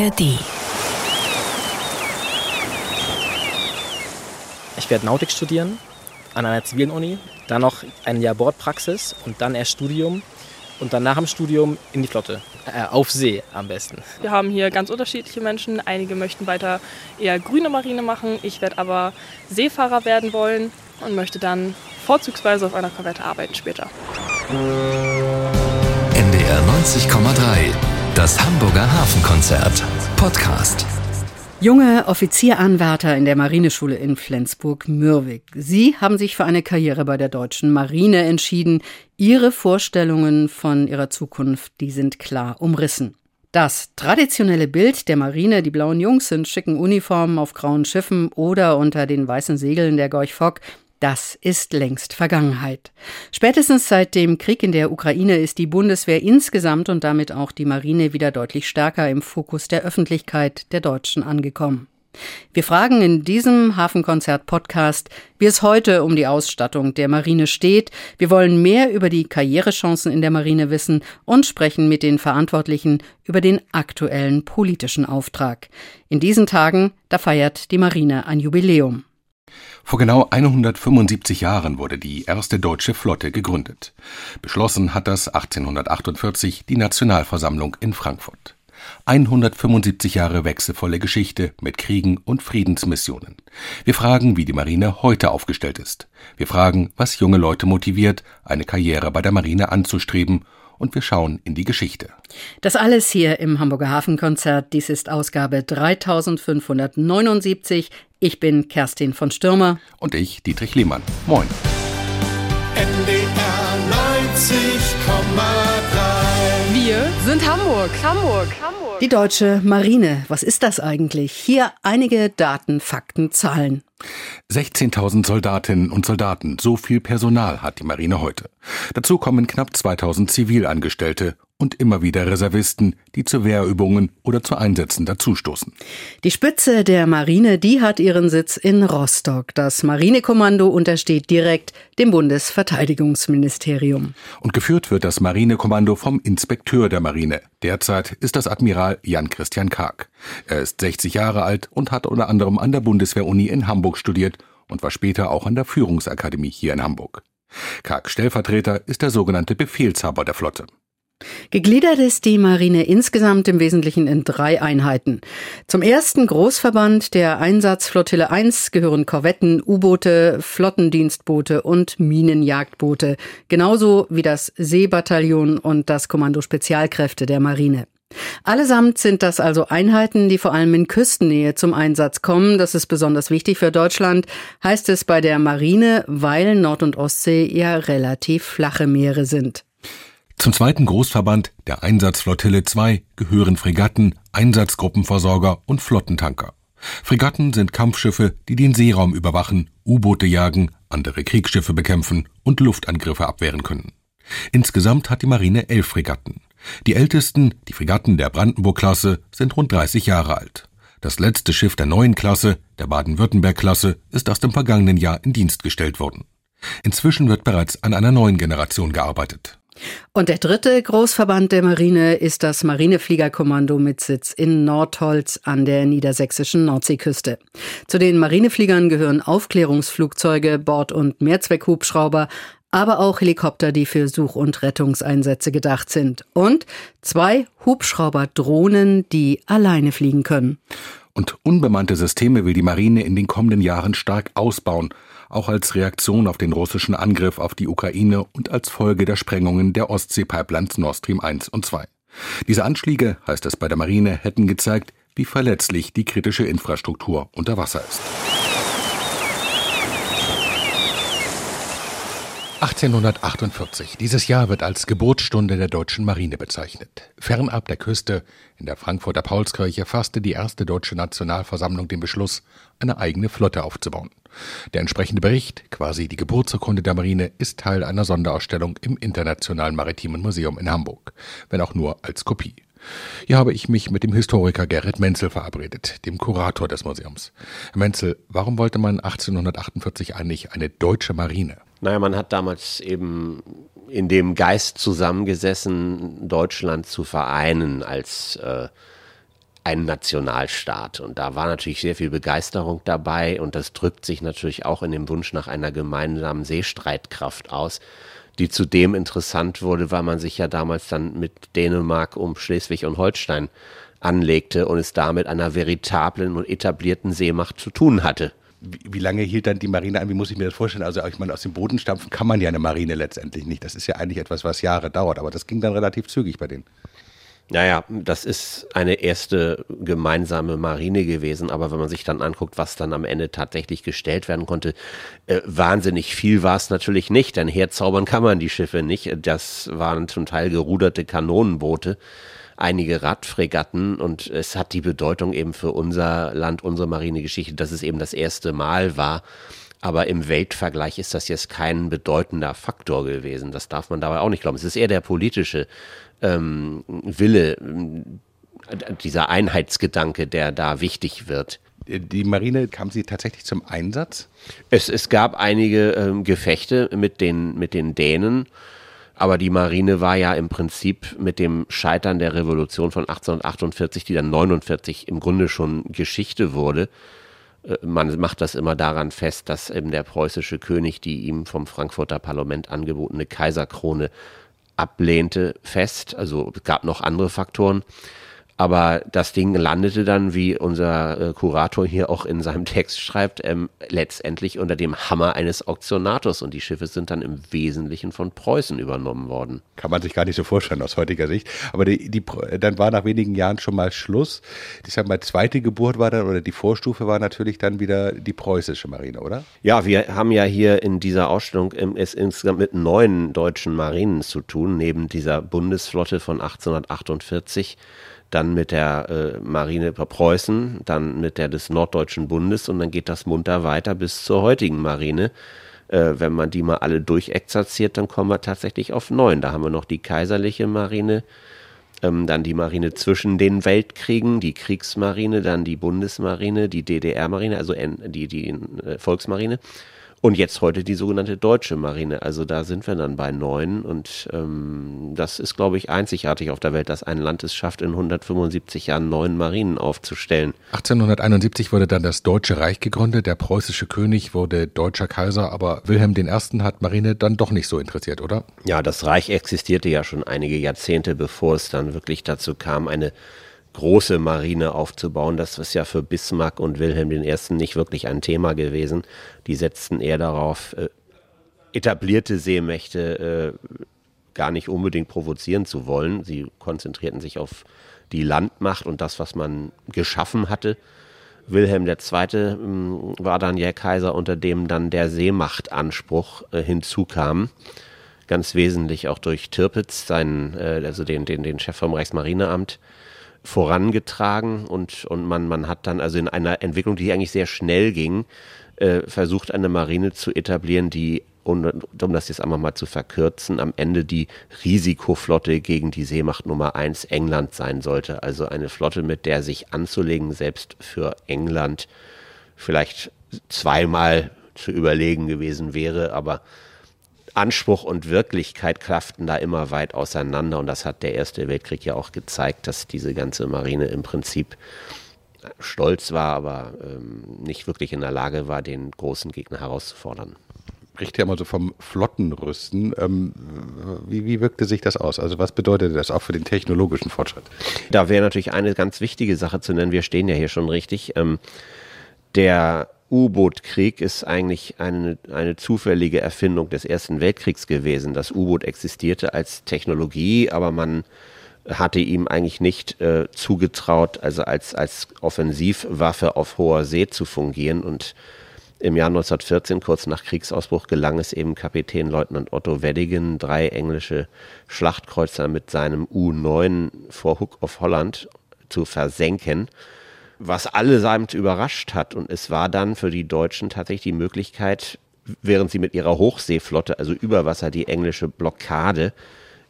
ARD. Ich werde Nautik studieren an einer zivilen Uni, dann noch ein Jahr Bordpraxis und dann erst Studium und dann nach dem Studium in die Flotte. Äh, auf See am besten. Wir haben hier ganz unterschiedliche Menschen. Einige möchten weiter eher grüne Marine machen. Ich werde aber Seefahrer werden wollen und möchte dann vorzugsweise auf einer Korvette arbeiten später. NDR 90,3. Das Hamburger Hafenkonzert. Podcast. Junge Offizieranwärter in der Marineschule in Flensburg-Mürwik. Sie haben sich für eine Karriere bei der deutschen Marine entschieden. Ihre Vorstellungen von ihrer Zukunft, die sind klar umrissen. Das traditionelle Bild der Marine, die blauen Jungs in schicken Uniformen auf grauen Schiffen oder unter den weißen Segeln der Gorch Fock, das ist längst Vergangenheit. Spätestens seit dem Krieg in der Ukraine ist die Bundeswehr insgesamt und damit auch die Marine wieder deutlich stärker im Fokus der Öffentlichkeit der Deutschen angekommen. Wir fragen in diesem Hafenkonzert-Podcast, wie es heute um die Ausstattung der Marine steht. Wir wollen mehr über die Karrierechancen in der Marine wissen und sprechen mit den Verantwortlichen über den aktuellen politischen Auftrag. In diesen Tagen, da feiert die Marine ein Jubiläum. Vor genau 175 Jahren wurde die erste deutsche Flotte gegründet. Beschlossen hat das 1848 die Nationalversammlung in Frankfurt. 175 Jahre wechselvolle Geschichte mit Kriegen und Friedensmissionen. Wir fragen, wie die Marine heute aufgestellt ist. Wir fragen, was junge Leute motiviert, eine Karriere bei der Marine anzustreben und wir schauen in die Geschichte. Das alles hier im Hamburger Hafenkonzert. Dies ist Ausgabe 3579. Ich bin Kerstin von Stürmer. Und ich, Dietrich Lehmann. Moin. NDR 90,3. Wir sind Hamburg. Hamburg. Hamburg. Die deutsche Marine. Was ist das eigentlich? Hier einige Daten, Fakten, Zahlen. 16.000 Soldatinnen und Soldaten, so viel Personal hat die Marine heute. Dazu kommen knapp 2000 Zivilangestellte und immer wieder Reservisten, die zu Wehrübungen oder zu Einsätzen dazustoßen. Die Spitze der Marine, die hat ihren Sitz in Rostock. Das Marinekommando untersteht direkt dem Bundesverteidigungsministerium. Und geführt wird das Marinekommando vom Inspekteur der Marine. Derzeit ist das Admiral Jan Christian Karg. Er ist 60 Jahre alt und hat unter anderem an der Bundeswehr-Uni in Hamburg studiert und war später auch an der Führungsakademie hier in Hamburg. Karg Stellvertreter ist der sogenannte Befehlshaber der Flotte. Gegliedert ist die Marine insgesamt im Wesentlichen in drei Einheiten. Zum ersten Großverband der Einsatzflottille 1 gehören Korvetten, U-Boote, Flottendienstboote und Minenjagdboote, genauso wie das Seebataillon und das Kommando Spezialkräfte der Marine. Allesamt sind das also Einheiten, die vor allem in Küstennähe zum Einsatz kommen. Das ist besonders wichtig für Deutschland, heißt es bei der Marine, weil Nord- und Ostsee ja relativ flache Meere sind. Zum zweiten Großverband, der Einsatzflottille 2, gehören Fregatten, Einsatzgruppenversorger und Flottentanker. Fregatten sind Kampfschiffe, die den Seeraum überwachen, U-Boote jagen, andere Kriegsschiffe bekämpfen und Luftangriffe abwehren können. Insgesamt hat die Marine elf Fregatten. Die ältesten, die Fregatten der Brandenburg-Klasse, sind rund 30 Jahre alt. Das letzte Schiff der neuen Klasse, der Baden-Württemberg-Klasse, ist erst im vergangenen Jahr in Dienst gestellt worden. Inzwischen wird bereits an einer neuen Generation gearbeitet. Und der dritte Großverband der Marine ist das Marinefliegerkommando mit Sitz in Nordholz an der niedersächsischen Nordseeküste. Zu den Marinefliegern gehören Aufklärungsflugzeuge, Bord- und Mehrzweckhubschrauber, aber auch Helikopter, die für Such- und Rettungseinsätze gedacht sind. Und zwei Hubschrauberdrohnen, die alleine fliegen können. Und unbemannte Systeme will die Marine in den kommenden Jahren stark ausbauen – auch als Reaktion auf den russischen Angriff auf die Ukraine und als Folge der Sprengungen der Ostsee-Pipelines Nord Stream 1 und 2. Diese Anschläge, heißt es bei der Marine, hätten gezeigt, wie verletzlich die kritische Infrastruktur unter Wasser ist. 1848. Dieses Jahr wird als Geburtsstunde der deutschen Marine bezeichnet. Fernab der Küste, in der Frankfurter Paulskirche, fasste die erste deutsche Nationalversammlung den Beschluss, eine eigene Flotte aufzubauen. Der entsprechende Bericht, quasi die Geburtsurkunde der Marine, ist Teil einer Sonderausstellung im Internationalen Maritimen Museum in Hamburg, wenn auch nur als Kopie. Hier habe ich mich mit dem Historiker Gerrit Menzel verabredet, dem Kurator des Museums. Herr Menzel, warum wollte man 1848 eigentlich eine deutsche Marine? Naja, man hat damals eben in dem Geist zusammengesessen, Deutschland zu vereinen als äh, ein Nationalstaat. Und da war natürlich sehr viel Begeisterung dabei und das drückt sich natürlich auch in dem Wunsch nach einer gemeinsamen Seestreitkraft aus, die zudem interessant wurde, weil man sich ja damals dann mit Dänemark um Schleswig und Holstein anlegte und es damit einer veritablen und etablierten Seemacht zu tun hatte. Wie, lange hielt dann die Marine an? Wie muss ich mir das vorstellen? Also ich meine, aus dem Boden stampfen kann man ja eine Marine letztendlich nicht. Das ist ja eigentlich etwas, was Jahre dauert, aber das ging dann relativ zügig bei denen. Naja, das ist eine erste gemeinsame Marine gewesen, aber wenn man sich dann anguckt, was dann am Ende tatsächlich gestellt werden konnte, äh, wahnsinnig viel war es natürlich nicht, denn herzaubern kann man die Schiffe nicht. Das waren zum Teil geruderte Kanonenboote, einige Radfregatten und es hat die Bedeutung eben für unser Land, unsere Marinegeschichte, dass es eben das erste Mal war. Aber im Weltvergleich ist das jetzt kein bedeutender Faktor gewesen. Das darf man dabei auch nicht glauben. Es ist eher der politische ähm, Wille, dieser Einheitsgedanke, der da wichtig wird. Die Marine kam sie tatsächlich zum Einsatz? Es, es gab einige ähm, Gefechte mit den, mit den Dänen, aber die Marine war ja im Prinzip mit dem Scheitern der Revolution von 1848, die dann 49 im Grunde schon Geschichte wurde, äh, man macht das immer daran fest, dass eben der preußische König die ihm vom Frankfurter Parlament angebotene Kaiserkrone ablehnte, fest. Also es gab noch andere Faktoren. Aber das Ding landete dann, wie unser äh, Kurator hier auch in seinem Text schreibt, ähm, letztendlich unter dem Hammer eines Auktionators und die Schiffe sind dann im Wesentlichen von Preußen übernommen worden. Kann man sich gar nicht so vorstellen aus heutiger Sicht. Aber die, die, dann war nach wenigen Jahren schon mal Schluss. Ich sag mal, zweite Geburt war dann oder die Vorstufe war natürlich dann wieder die preußische Marine, oder? Ja, wir haben ja hier in dieser Ausstellung es insgesamt mit neun deutschen Marinen zu tun, neben dieser Bundesflotte von 1848 dann mit der äh, Marine Preußen, dann mit der des Norddeutschen Bundes und dann geht das munter weiter bis zur heutigen Marine. Äh, wenn man die mal alle durchexerziert, dann kommen wir tatsächlich auf neun. Da haben wir noch die kaiserliche Marine, ähm, dann die Marine zwischen den Weltkriegen, die Kriegsmarine, dann die Bundesmarine, die DDR-Marine, also die, die äh, Volksmarine und jetzt heute die sogenannte deutsche Marine. Also da sind wir dann bei neun. Und ähm, das ist, glaube ich, einzigartig auf der Welt, dass ein Land es schafft, in 175 Jahren neun Marinen aufzustellen. 1871 wurde dann das Deutsche Reich gegründet. Der preußische König wurde deutscher Kaiser, aber Wilhelm I. hat Marine dann doch nicht so interessiert, oder? Ja, das Reich existierte ja schon einige Jahrzehnte, bevor es dann wirklich dazu kam, eine große Marine aufzubauen. Das ist ja für Bismarck und Wilhelm I. nicht wirklich ein Thema gewesen. Die setzten eher darauf, äh, etablierte Seemächte äh, gar nicht unbedingt provozieren zu wollen. Sie konzentrierten sich auf die Landmacht und das, was man geschaffen hatte. Wilhelm II. Äh, war dann ja Kaiser, unter dem dann der Seemachtanspruch äh, hinzukam. Ganz wesentlich auch durch Tirpitz, seinen, äh, also den, den, den Chef vom Reichsmarineamt vorangetragen und, und man, man hat dann also in einer Entwicklung, die eigentlich sehr schnell ging, äh, versucht, eine Marine zu etablieren, die, um, um das jetzt einmal mal zu verkürzen, am Ende die Risikoflotte gegen die Seemacht Nummer eins England sein sollte. Also eine Flotte, mit der sich anzulegen, selbst für England vielleicht zweimal zu überlegen gewesen wäre, aber Anspruch und Wirklichkeit klafften da immer weit auseinander und das hat der Erste Weltkrieg ja auch gezeigt, dass diese ganze Marine im Prinzip stolz war, aber ähm, nicht wirklich in der Lage war, den großen Gegner herauszufordern. Spricht ja immer so vom Flottenrüsten. Ähm, wie, wie wirkte sich das aus? Also was bedeutet das auch für den technologischen Fortschritt? Da wäre natürlich eine ganz wichtige Sache zu nennen. Wir stehen ja hier schon richtig. Ähm, der U-Boot-Krieg ist eigentlich eine, eine zufällige Erfindung des Ersten Weltkriegs gewesen. Das U-Boot existierte als Technologie, aber man hatte ihm eigentlich nicht äh, zugetraut, also als, als Offensivwaffe auf hoher See zu fungieren. Und im Jahr 1914, kurz nach Kriegsausbruch, gelang es eben Kapitänleutnant Otto Weddigen, drei englische Schlachtkreuzer mit seinem U-9 vor Hook of Holland zu versenken was allesamt überrascht hat. Und es war dann für die Deutschen tatsächlich die Möglichkeit, während sie mit ihrer Hochseeflotte, also über Wasser, die englische Blockade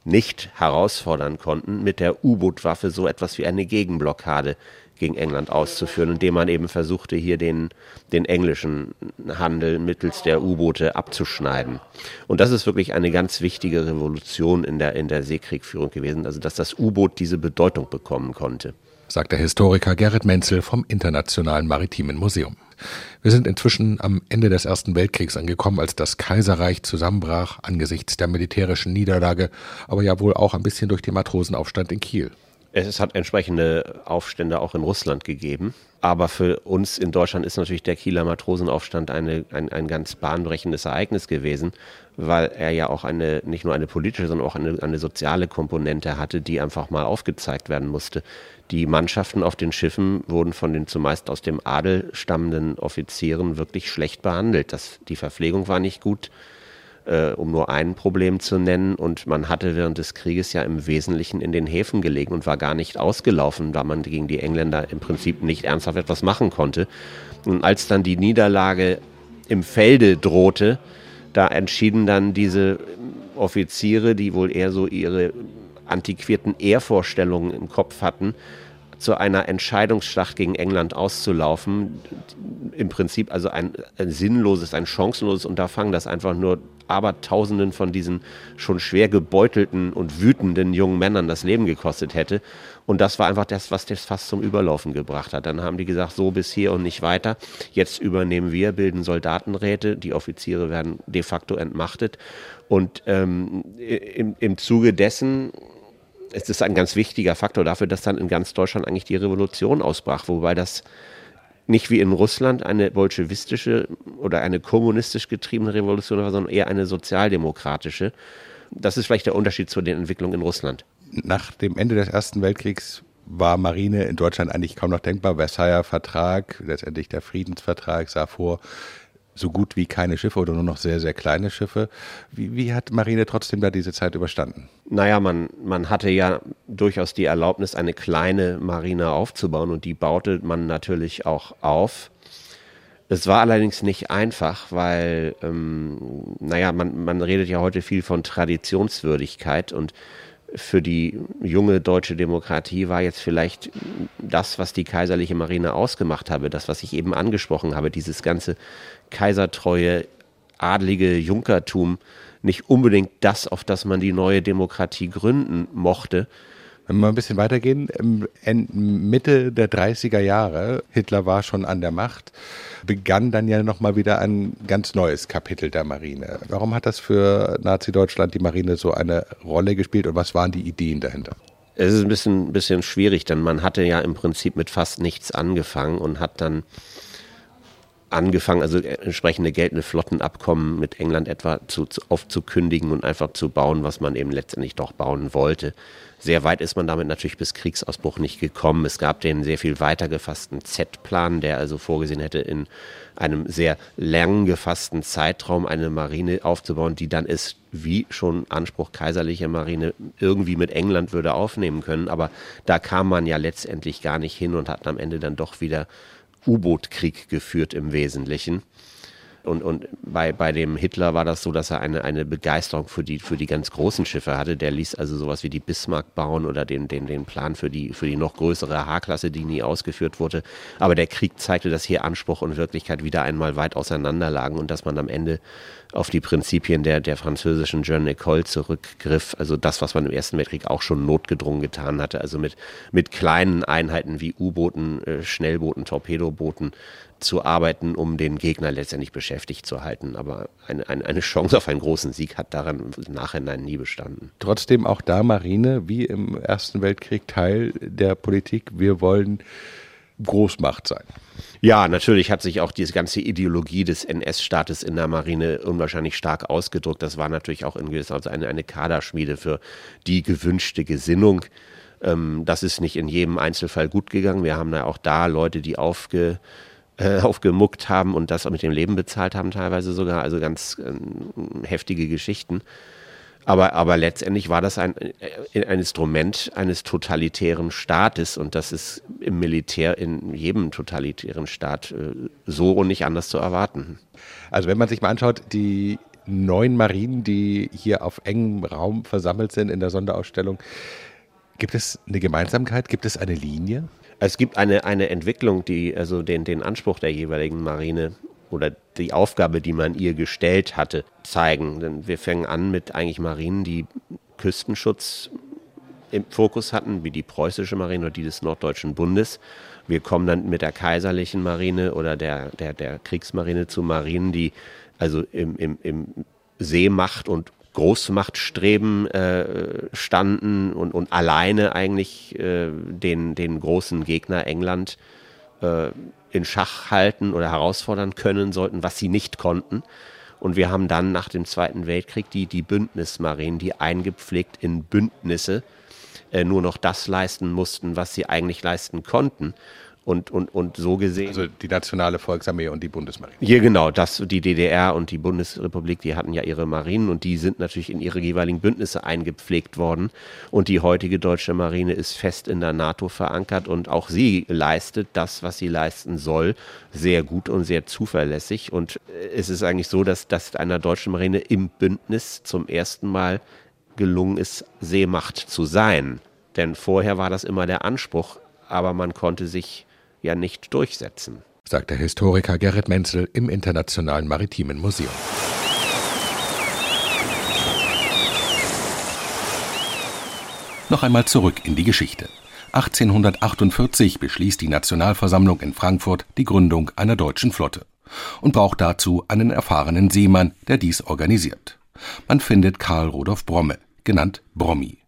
nicht herausfordern konnten, mit der U-Boot-Waffe so etwas wie eine Gegenblockade gegen England auszuführen, indem man eben versuchte, hier den, den englischen Handel mittels der U-Boote abzuschneiden. Und das ist wirklich eine ganz wichtige Revolution in der, in der Seekriegführung gewesen, also dass das U-Boot diese Bedeutung bekommen konnte. Sagt der Historiker Gerrit Menzel vom Internationalen Maritimen Museum. Wir sind inzwischen am Ende des Ersten Weltkriegs angekommen, als das Kaiserreich zusammenbrach angesichts der militärischen Niederlage, aber ja wohl auch ein bisschen durch den Matrosenaufstand in Kiel. Es hat entsprechende Aufstände auch in Russland gegeben. Aber für uns in Deutschland ist natürlich der Kieler Matrosenaufstand eine, ein, ein ganz bahnbrechendes Ereignis gewesen, weil er ja auch eine, nicht nur eine politische, sondern auch eine, eine soziale Komponente hatte, die einfach mal aufgezeigt werden musste. Die Mannschaften auf den Schiffen wurden von den zumeist aus dem Adel stammenden Offizieren wirklich schlecht behandelt. Das, die Verpflegung war nicht gut äh, um nur ein Problem zu nennen. Und man hatte während des Krieges ja im Wesentlichen in den Häfen gelegen und war gar nicht ausgelaufen, da man gegen die Engländer im Prinzip nicht ernsthaft etwas machen konnte. Und als dann die Niederlage im Felde drohte, da entschieden dann diese Offiziere, die wohl eher so ihre antiquierten Ehrvorstellungen im Kopf hatten, zu einer Entscheidungsschlacht gegen England auszulaufen. Im Prinzip also ein, ein sinnloses, ein chancenloses Unterfangen, das einfach nur Abertausenden von diesen schon schwer gebeutelten und wütenden jungen Männern das Leben gekostet hätte. Und das war einfach das, was das fast zum Überlaufen gebracht hat. Dann haben die gesagt, so bis hier und nicht weiter. Jetzt übernehmen wir, bilden Soldatenräte, die Offiziere werden de facto entmachtet. Und ähm, im, im Zuge dessen es ist ein ganz wichtiger Faktor dafür, dass dann in ganz Deutschland eigentlich die Revolution ausbrach, wobei das nicht wie in Russland eine bolschewistische oder eine kommunistisch getriebene Revolution war, sondern eher eine sozialdemokratische. Das ist vielleicht der Unterschied zu den Entwicklungen in Russland. Nach dem Ende des Ersten Weltkriegs war Marine in Deutschland eigentlich kaum noch denkbar. Versailler Vertrag, letztendlich der Friedensvertrag sah vor, so gut wie keine Schiffe oder nur noch sehr, sehr kleine Schiffe. Wie, wie hat Marine trotzdem da diese Zeit überstanden? Naja, man, man hatte ja durchaus die Erlaubnis, eine kleine Marine aufzubauen und die baute man natürlich auch auf. Es war allerdings nicht einfach, weil, ähm, naja, man, man redet ja heute viel von Traditionswürdigkeit und für die junge deutsche Demokratie war jetzt vielleicht das, was die kaiserliche Marine ausgemacht habe, das, was ich eben angesprochen habe, dieses ganze kaisertreue, adlige Junkertum, nicht unbedingt das, auf das man die neue Demokratie gründen mochte. Wenn wir mal ein bisschen weitergehen, Mitte der 30er Jahre, Hitler war schon an der Macht, begann dann ja nochmal wieder ein ganz neues Kapitel der Marine. Warum hat das für Nazi-Deutschland die Marine so eine Rolle gespielt und was waren die Ideen dahinter? Es ist ein bisschen, bisschen schwierig, denn man hatte ja im Prinzip mit fast nichts angefangen und hat dann angefangen, also entsprechende geltende Flottenabkommen mit England etwa zu, zu, aufzukündigen und einfach zu bauen, was man eben letztendlich doch bauen wollte. Sehr weit ist man damit natürlich bis Kriegsausbruch nicht gekommen. Es gab den sehr viel weiter gefassten Z-Plan, der also vorgesehen hätte, in einem sehr lang gefassten Zeitraum eine Marine aufzubauen, die dann es, wie schon Anspruch kaiserlicher Marine, irgendwie mit England würde aufnehmen können. Aber da kam man ja letztendlich gar nicht hin und hat am Ende dann doch wieder U-Boot-Krieg geführt im Wesentlichen. Und, und bei, bei dem Hitler war das so, dass er eine, eine Begeisterung für die, für die ganz großen Schiffe hatte. Der ließ also sowas wie die Bismarck bauen oder den, den, den Plan für die, für die noch größere H-Klasse, die nie ausgeführt wurde. Aber der Krieg zeigte, dass hier Anspruch und Wirklichkeit wieder einmal weit auseinanderlagen und dass man am Ende auf die Prinzipien der, der französischen Jeune École zurückgriff. Also das, was man im Ersten Weltkrieg auch schon notgedrungen getan hatte. Also mit, mit kleinen Einheiten wie U-Booten, äh, Schnellbooten, Torpedobooten zu arbeiten, um den Gegner letztendlich beschäftigt zu halten. Aber eine, eine, eine Chance auf einen großen Sieg hat daran im Nachhinein nie bestanden. Trotzdem auch da Marine, wie im Ersten Weltkrieg, Teil der Politik. Wir wollen Großmacht sein. Ja, natürlich hat sich auch diese ganze Ideologie des NS-Staates in der Marine unwahrscheinlich stark ausgedrückt. Das war natürlich auch in gewisser Weise eine, eine Kaderschmiede für die gewünschte Gesinnung. Ähm, das ist nicht in jedem Einzelfall gut gegangen. Wir haben ja auch da Leute, die aufge, äh, aufgemuckt haben und das mit dem Leben bezahlt haben, teilweise sogar. Also ganz äh, heftige Geschichten. Aber, aber letztendlich war das ein, äh, ein Instrument eines totalitären Staates und das ist im Militär in jedem totalitären Staat äh, so und nicht anders zu erwarten. Also wenn man sich mal anschaut, die neun Marinen, die hier auf engem Raum versammelt sind in der Sonderausstellung, gibt es eine Gemeinsamkeit, gibt es eine Linie? Es gibt eine, eine Entwicklung, die also den, den Anspruch der jeweiligen Marine oder die Aufgabe, die man ihr gestellt hatte, zeigen. Denn wir fangen an mit eigentlich Marinen, die Küstenschutz im Fokus hatten, wie die preußische Marine oder die des Norddeutschen Bundes. Wir kommen dann mit der kaiserlichen Marine oder der, der, der Kriegsmarine zu Marinen, die also im, im, im Seemacht- und Großmachtstreben äh, standen und, und alleine eigentlich äh, den, den großen Gegner England äh, in Schach halten oder herausfordern können sollten, was sie nicht konnten. Und wir haben dann nach dem Zweiten Weltkrieg die, die Bündnismarinen, die eingepflegt in Bündnisse äh, nur noch das leisten mussten, was sie eigentlich leisten konnten. Und, und, und so gesehen. Also die Nationale Volksarmee und die Bundesmarine. Hier genau, das, die DDR und die Bundesrepublik, die hatten ja ihre Marinen und die sind natürlich in ihre jeweiligen Bündnisse eingepflegt worden. Und die heutige deutsche Marine ist fest in der NATO verankert und auch sie leistet das, was sie leisten soll, sehr gut und sehr zuverlässig. Und es ist eigentlich so, dass, dass einer deutschen Marine im Bündnis zum ersten Mal gelungen ist, Seemacht zu sein. Denn vorher war das immer der Anspruch, aber man konnte sich ja nicht durchsetzen. Sagt der Historiker Gerrit Menzel im Internationalen Maritimen Museum. Noch einmal zurück in die Geschichte. 1848 beschließt die Nationalversammlung in Frankfurt die Gründung einer deutschen Flotte und braucht dazu einen erfahrenen Seemann, der dies organisiert. Man findet Karl Rudolf Bromme, genannt Brommi.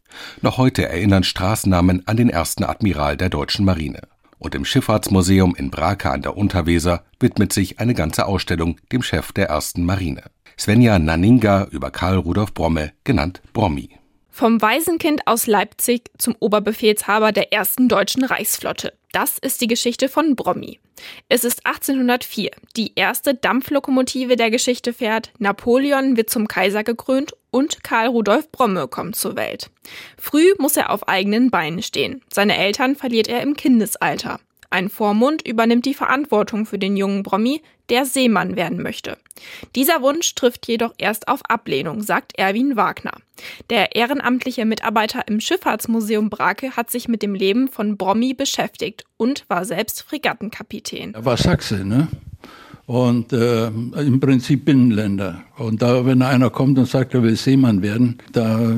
Noch heute erinnern Straßennamen an den ersten Admiral der deutschen Marine und im Schifffahrtsmuseum in Brake an der Unterweser widmet sich eine ganze Ausstellung dem Chef der ersten Marine. Svenja Nanninga über Karl Rudolf Bromme, genannt Brommi. Vom Waisenkind aus Leipzig zum Oberbefehlshaber der ersten deutschen Reichsflotte. Das ist die Geschichte von Brommi. Es ist 1804. Die erste Dampflokomotive der Geschichte fährt, Napoleon wird zum Kaiser gekrönt und Karl Rudolf Bromme kommt zur Welt. Früh muss er auf eigenen Beinen stehen. Seine Eltern verliert er im Kindesalter. Ein Vormund übernimmt die Verantwortung für den jungen Brommi, der Seemann werden möchte. Dieser Wunsch trifft jedoch erst auf Ablehnung, sagt Erwin Wagner. Der ehrenamtliche Mitarbeiter im Schifffahrtsmuseum Brake hat sich mit dem Leben von Brommi beschäftigt und war selbst Fregattenkapitän. Er war Sachse, ne? Und äh, im Prinzip Binnenländer. Und da, wenn einer kommt und sagt, er will Seemann werden, da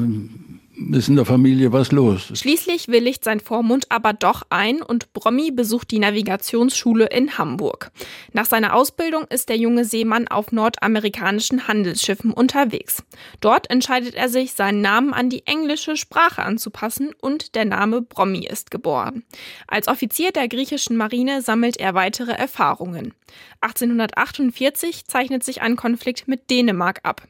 ist in der Familie was los. Schließlich willigt sein Vormund aber doch ein und Brommi besucht die Navigationsschule in Hamburg. Nach seiner Ausbildung ist der junge Seemann auf nordamerikanischen Handelsschiffen unterwegs. Dort entscheidet er sich, seinen Namen an die englische Sprache anzupassen und der Name Brommi ist geboren. Als Offizier der griechischen Marine sammelt er weitere Erfahrungen. 1848 zeichnet sich ein Konflikt mit Dänemark ab.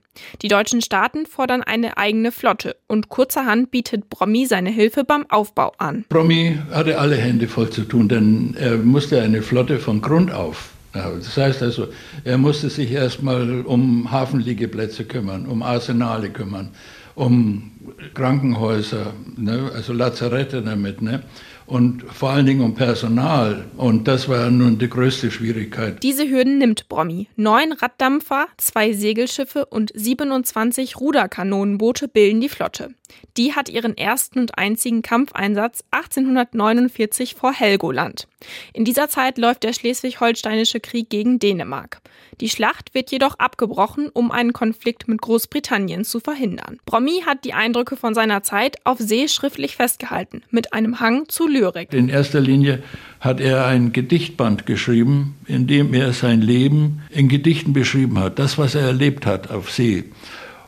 Die deutschen Staaten fordern eine eigene Flotte und kurzerhand bietet Brommi seine Hilfe beim Aufbau an. Brommi hatte alle Hände voll zu tun, denn er musste eine Flotte von Grund auf. Das heißt also, er musste sich erstmal um Hafenliegeplätze kümmern, um Arsenale kümmern, um Krankenhäuser, ne, also Lazarette damit. Ne? Und vor allen Dingen um Personal. Und das war nun die größte Schwierigkeit. Diese Hürden nimmt Brommi. Neun Raddampfer, zwei Segelschiffe und 27 Ruderkanonenboote bilden die Flotte. Die hat ihren ersten und einzigen Kampfeinsatz 1849 vor Helgoland. In dieser Zeit läuft der Schleswig-Holsteinische Krieg gegen Dänemark. Die Schlacht wird jedoch abgebrochen, um einen Konflikt mit Großbritannien zu verhindern. Brommi hat die Eindrücke von seiner Zeit auf See schriftlich festgehalten, mit einem Hang zu Lyrik. In erster Linie hat er ein Gedichtband geschrieben, in dem er sein Leben in Gedichten beschrieben hat, das, was er erlebt hat auf See.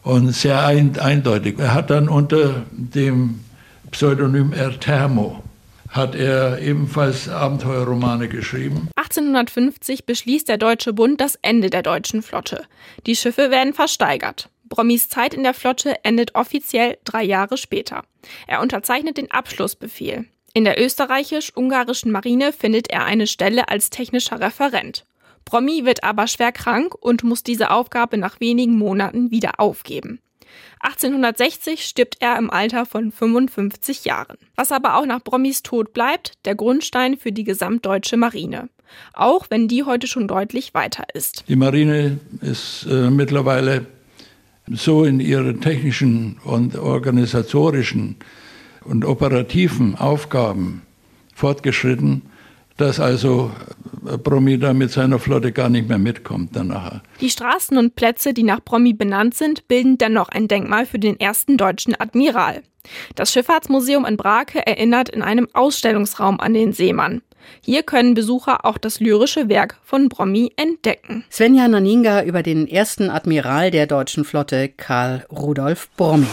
Und sehr eindeutig. Er hat dann unter dem Pseudonym Ertermo hat er ebenfalls Abenteuerromane geschrieben. 1850 beschließt der Deutsche Bund das Ende der deutschen Flotte. Die Schiffe werden versteigert. Brommis Zeit in der Flotte endet offiziell drei Jahre später. Er unterzeichnet den Abschlussbefehl. In der österreichisch-ungarischen Marine findet er eine Stelle als technischer Referent. Brommi wird aber schwer krank und muss diese Aufgabe nach wenigen Monaten wieder aufgeben. 1860 stirbt er im Alter von 55 Jahren. Was aber auch nach Brommis Tod bleibt, der Grundstein für die gesamtdeutsche Marine. Auch wenn die heute schon deutlich weiter ist. Die Marine ist äh, mittlerweile so in ihren technischen und organisatorischen und operativen Aufgaben fortgeschritten, dass also Bromi da mit seiner Flotte gar nicht mehr mitkommt danach. Die Straßen und Plätze, die nach Bromi benannt sind, bilden dennoch ein Denkmal für den ersten deutschen Admiral. Das Schifffahrtsmuseum in Brake erinnert in einem Ausstellungsraum an den Seemann. Hier können Besucher auch das lyrische Werk von Brommi entdecken. Svenja Naninga über den ersten Admiral der deutschen Flotte, Karl Rudolf Brommi.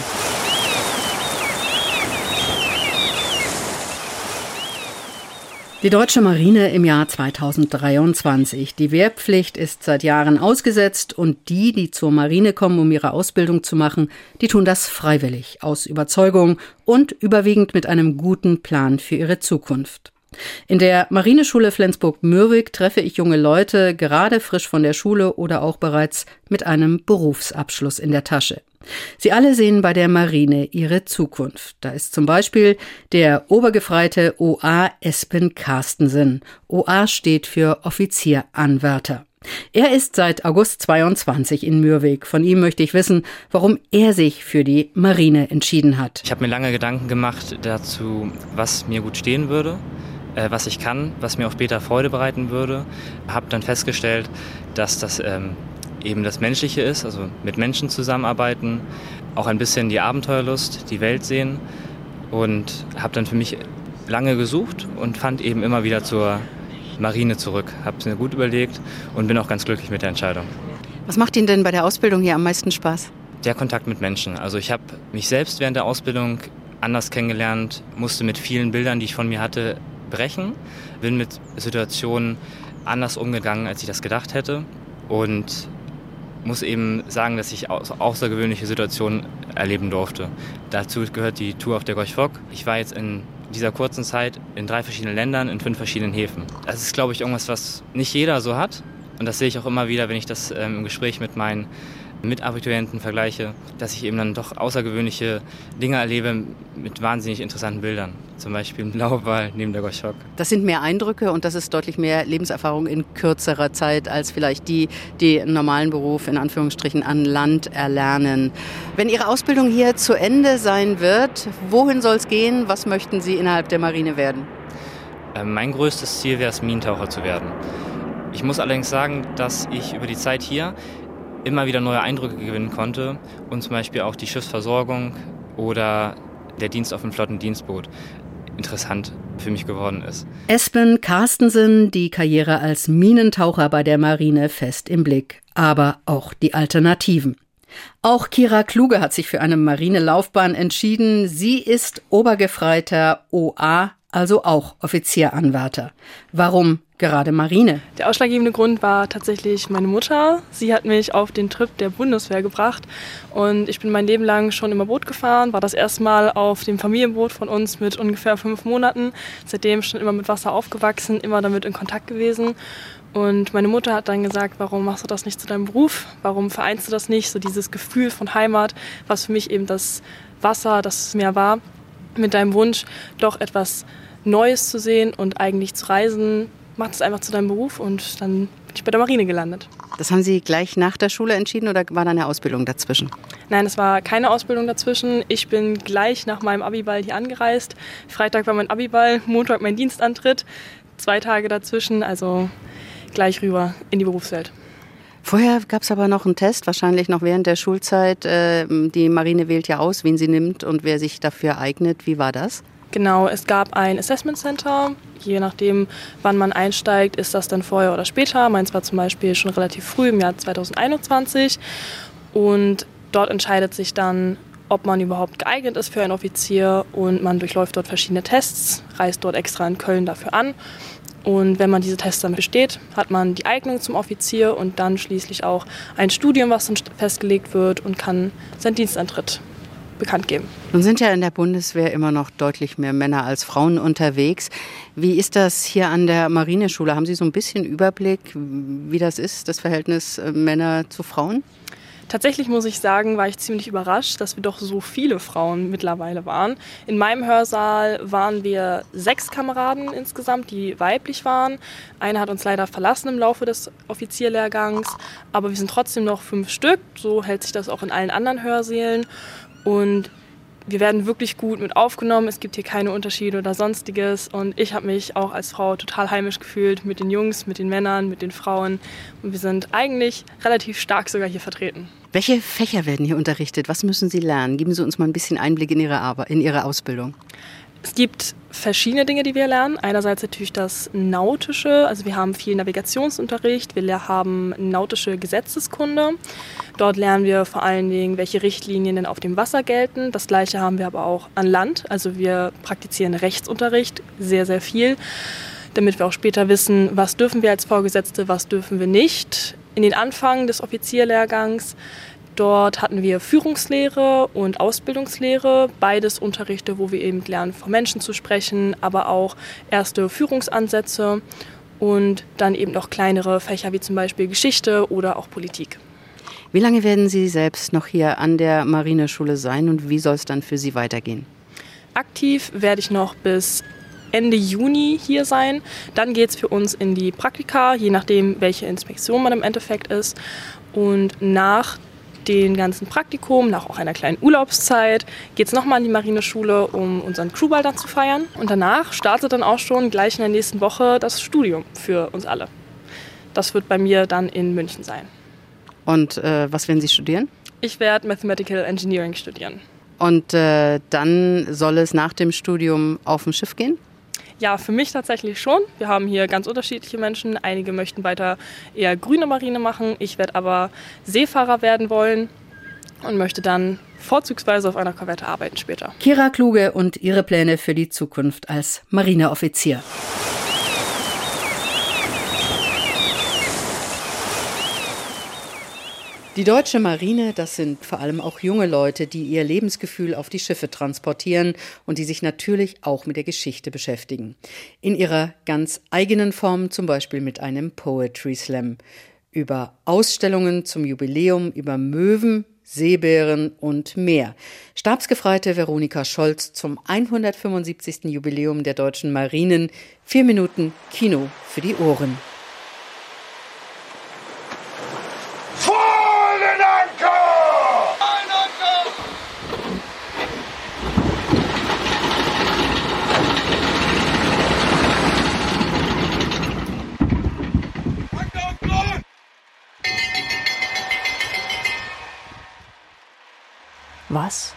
Die deutsche Marine im Jahr 2023. Die Wehrpflicht ist seit Jahren ausgesetzt und die, die zur Marine kommen, um ihre Ausbildung zu machen, die tun das freiwillig, aus Überzeugung und überwiegend mit einem guten Plan für ihre Zukunft. In der Marineschule Flensburg-Mürwik treffe ich junge Leute, gerade frisch von der Schule oder auch bereits mit einem Berufsabschluss in der Tasche. Sie alle sehen bei der Marine ihre Zukunft. Da ist zum Beispiel der Obergefreite OA Espen Carstensen. OA steht für Offizieranwärter. Er ist seit August 22 in Mürwik. Von ihm möchte ich wissen, warum er sich für die Marine entschieden hat. Ich habe mir lange Gedanken gemacht dazu, was mir gut stehen würde, äh, was ich kann, was mir auch später Freude bereiten würde. Habe dann festgestellt, dass das ähm, eben das Menschliche ist, also mit Menschen zusammenarbeiten, auch ein bisschen die Abenteuerlust, die Welt sehen und habe dann für mich lange gesucht und fand eben immer wieder zur Marine zurück. Habe es mir gut überlegt und bin auch ganz glücklich mit der Entscheidung. Was macht Ihnen denn bei der Ausbildung hier am meisten Spaß? Der Kontakt mit Menschen. Also ich habe mich selbst während der Ausbildung anders kennengelernt, musste mit vielen Bildern, die ich von mir hatte, brechen, bin mit Situationen anders umgegangen, als ich das gedacht hätte und muss eben sagen, dass ich außergewöhnliche Situationen erleben durfte. Dazu gehört die Tour auf der Gorch. Ich war jetzt in dieser kurzen Zeit in drei verschiedenen Ländern, in fünf verschiedenen Häfen. Das ist, glaube ich, irgendwas, was nicht jeder so hat. Und das sehe ich auch immer wieder, wenn ich das ähm, im Gespräch mit meinen mit Abiturienten vergleiche, dass ich eben dann doch außergewöhnliche Dinge erlebe mit wahnsinnig interessanten Bildern. Zum Beispiel im Blauwal neben der Goschok. Das sind mehr Eindrücke und das ist deutlich mehr Lebenserfahrung in kürzerer Zeit als vielleicht die, die einen normalen Beruf in Anführungsstrichen an Land erlernen. Wenn Ihre Ausbildung hier zu Ende sein wird, wohin soll es gehen? Was möchten Sie innerhalb der Marine werden? Ähm, mein größtes Ziel wäre es, Minentaucher zu werden. Ich muss allerdings sagen, dass ich über die Zeit hier immer wieder neue Eindrücke gewinnen konnte und zum Beispiel auch die Schiffsversorgung oder der Dienst auf dem Flottendienstboot interessant für mich geworden ist. Espen Carstensen, die Karriere als Minentaucher bei der Marine fest im Blick, aber auch die Alternativen. Auch Kira Kluge hat sich für eine Marinelaufbahn entschieden. Sie ist Obergefreiter OA also auch Offizieranwärter. Warum gerade Marine? Der ausschlaggebende Grund war tatsächlich meine Mutter. Sie hat mich auf den Trip der Bundeswehr gebracht und ich bin mein Leben lang schon immer Boot gefahren, war das erste Mal auf dem Familienboot von uns mit ungefähr fünf Monaten. Seitdem schon immer mit Wasser aufgewachsen, immer damit in Kontakt gewesen. Und meine Mutter hat dann gesagt, warum machst du das nicht zu deinem Beruf? Warum vereinst du das nicht? So dieses Gefühl von Heimat, was für mich eben das Wasser, das Meer war, mit deinem Wunsch doch etwas Neues zu sehen und eigentlich zu reisen, mach es einfach zu deinem Beruf und dann bin ich bei der Marine gelandet. Das haben Sie gleich nach der Schule entschieden oder war da eine Ausbildung dazwischen? Nein, es war keine Ausbildung dazwischen. Ich bin gleich nach meinem Abiball hier angereist. Freitag war mein Abiball, Montag mein Dienstantritt. Zwei Tage dazwischen, also gleich rüber in die Berufswelt. Vorher gab es aber noch einen Test, wahrscheinlich noch während der Schulzeit. Ähm, die Marine wählt ja aus, wen sie nimmt und wer sich dafür eignet. Wie war das? Genau, es gab ein Assessment Center. Je nachdem, wann man einsteigt, ist das dann vorher oder später. Meins war zum Beispiel schon relativ früh im Jahr 2021. Und dort entscheidet sich dann, ob man überhaupt geeignet ist für einen Offizier. Und man durchläuft dort verschiedene Tests, reist dort extra in Köln dafür an. Und wenn man diese Tests dann besteht, hat man die Eignung zum Offizier und dann schließlich auch ein Studium, was dann festgelegt wird und kann seinen Dienstantritt bekannt geben. Nun sind ja in der Bundeswehr immer noch deutlich mehr Männer als Frauen unterwegs. Wie ist das hier an der Marineschule? Haben Sie so ein bisschen Überblick, wie das ist, das Verhältnis äh, Männer zu Frauen? Tatsächlich muss ich sagen, war ich ziemlich überrascht, dass wir doch so viele Frauen mittlerweile waren. In meinem Hörsaal waren wir sechs Kameraden insgesamt, die weiblich waren. Eine hat uns leider verlassen im Laufe des Offizierlehrgangs, aber wir sind trotzdem noch fünf Stück. So hält sich das auch in allen anderen Hörsälen. Und wir werden wirklich gut mit aufgenommen. Es gibt hier keine Unterschiede oder sonstiges. Und ich habe mich auch als Frau total heimisch gefühlt mit den Jungs, mit den Männern, mit den Frauen. Und wir sind eigentlich relativ stark sogar hier vertreten. Welche Fächer werden hier unterrichtet? Was müssen Sie lernen? Geben Sie uns mal ein bisschen Einblick in Ihre, Arbeit, in Ihre Ausbildung. Es gibt verschiedene Dinge, die wir lernen. Einerseits natürlich das Nautische, also wir haben viel Navigationsunterricht, wir haben nautische Gesetzeskunde. Dort lernen wir vor allen Dingen, welche Richtlinien denn auf dem Wasser gelten. Das gleiche haben wir aber auch an Land. Also wir praktizieren Rechtsunterricht sehr, sehr viel, damit wir auch später wissen, was dürfen wir als Vorgesetzte, was dürfen wir nicht. In den Anfang des Offizierlehrgangs Dort hatten wir Führungslehre und Ausbildungslehre, beides Unterrichte, wo wir eben lernen, vor Menschen zu sprechen, aber auch erste Führungsansätze und dann eben noch kleinere Fächer wie zum Beispiel Geschichte oder auch Politik. Wie lange werden Sie selbst noch hier an der Marineschule sein und wie soll es dann für Sie weitergehen? Aktiv werde ich noch bis Ende Juni hier sein. Dann geht es für uns in die Praktika, je nachdem, welche Inspektion man im Endeffekt ist. Und nach den ganzen Praktikum, nach auch einer kleinen Urlaubszeit, geht es nochmal in die Marineschule, um unseren Crewball dann zu feiern. Und danach startet dann auch schon gleich in der nächsten Woche das Studium für uns alle. Das wird bei mir dann in München sein. Und äh, was werden Sie studieren? Ich werde Mathematical Engineering studieren. Und äh, dann soll es nach dem Studium auf dem Schiff gehen? Ja, für mich tatsächlich schon. Wir haben hier ganz unterschiedliche Menschen. Einige möchten weiter eher grüne Marine machen. Ich werde aber Seefahrer werden wollen und möchte dann vorzugsweise auf einer Korvette arbeiten später. Kira Kluge und ihre Pläne für die Zukunft als Marineoffizier. Die deutsche Marine, das sind vor allem auch junge Leute, die ihr Lebensgefühl auf die Schiffe transportieren und die sich natürlich auch mit der Geschichte beschäftigen. In ihrer ganz eigenen Form, zum Beispiel mit einem Poetry Slam. Über Ausstellungen zum Jubiläum, über Möwen, Seebären und mehr. Stabsgefreite Veronika Scholz zum 175. Jubiläum der deutschen Marinen. Vier Minuten Kino für die Ohren. Was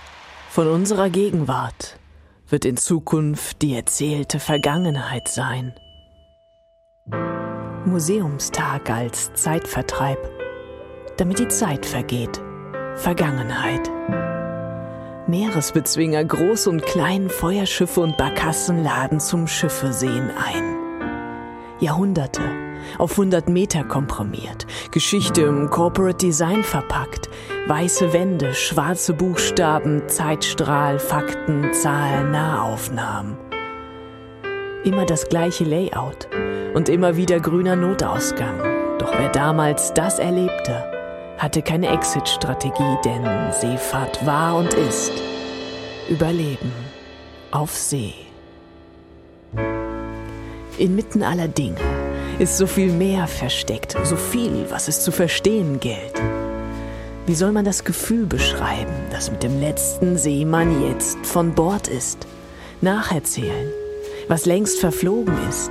von unserer Gegenwart wird in Zukunft die erzählte Vergangenheit sein? Museumstag als Zeitvertreib, damit die Zeit vergeht. Vergangenheit. Meeresbezwinger, groß und klein, Feuerschiffe und Barkassen laden zum Schiffe sehen ein. Jahrhunderte, auf 100 Meter komprimiert, Geschichte im Corporate Design verpackt, weiße Wände, schwarze Buchstaben, Zeitstrahl, Fakten, Zahlen, Nahaufnahmen. Immer das gleiche Layout und immer wieder grüner Notausgang. Doch wer damals das erlebte, hatte keine Exit-Strategie, denn Seefahrt war und ist Überleben auf See. Inmitten aller Dinge ist so viel mehr versteckt, so viel, was es zu verstehen gilt. Wie soll man das Gefühl beschreiben, das mit dem letzten Seemann jetzt von Bord ist? Nacherzählen, was längst verflogen ist.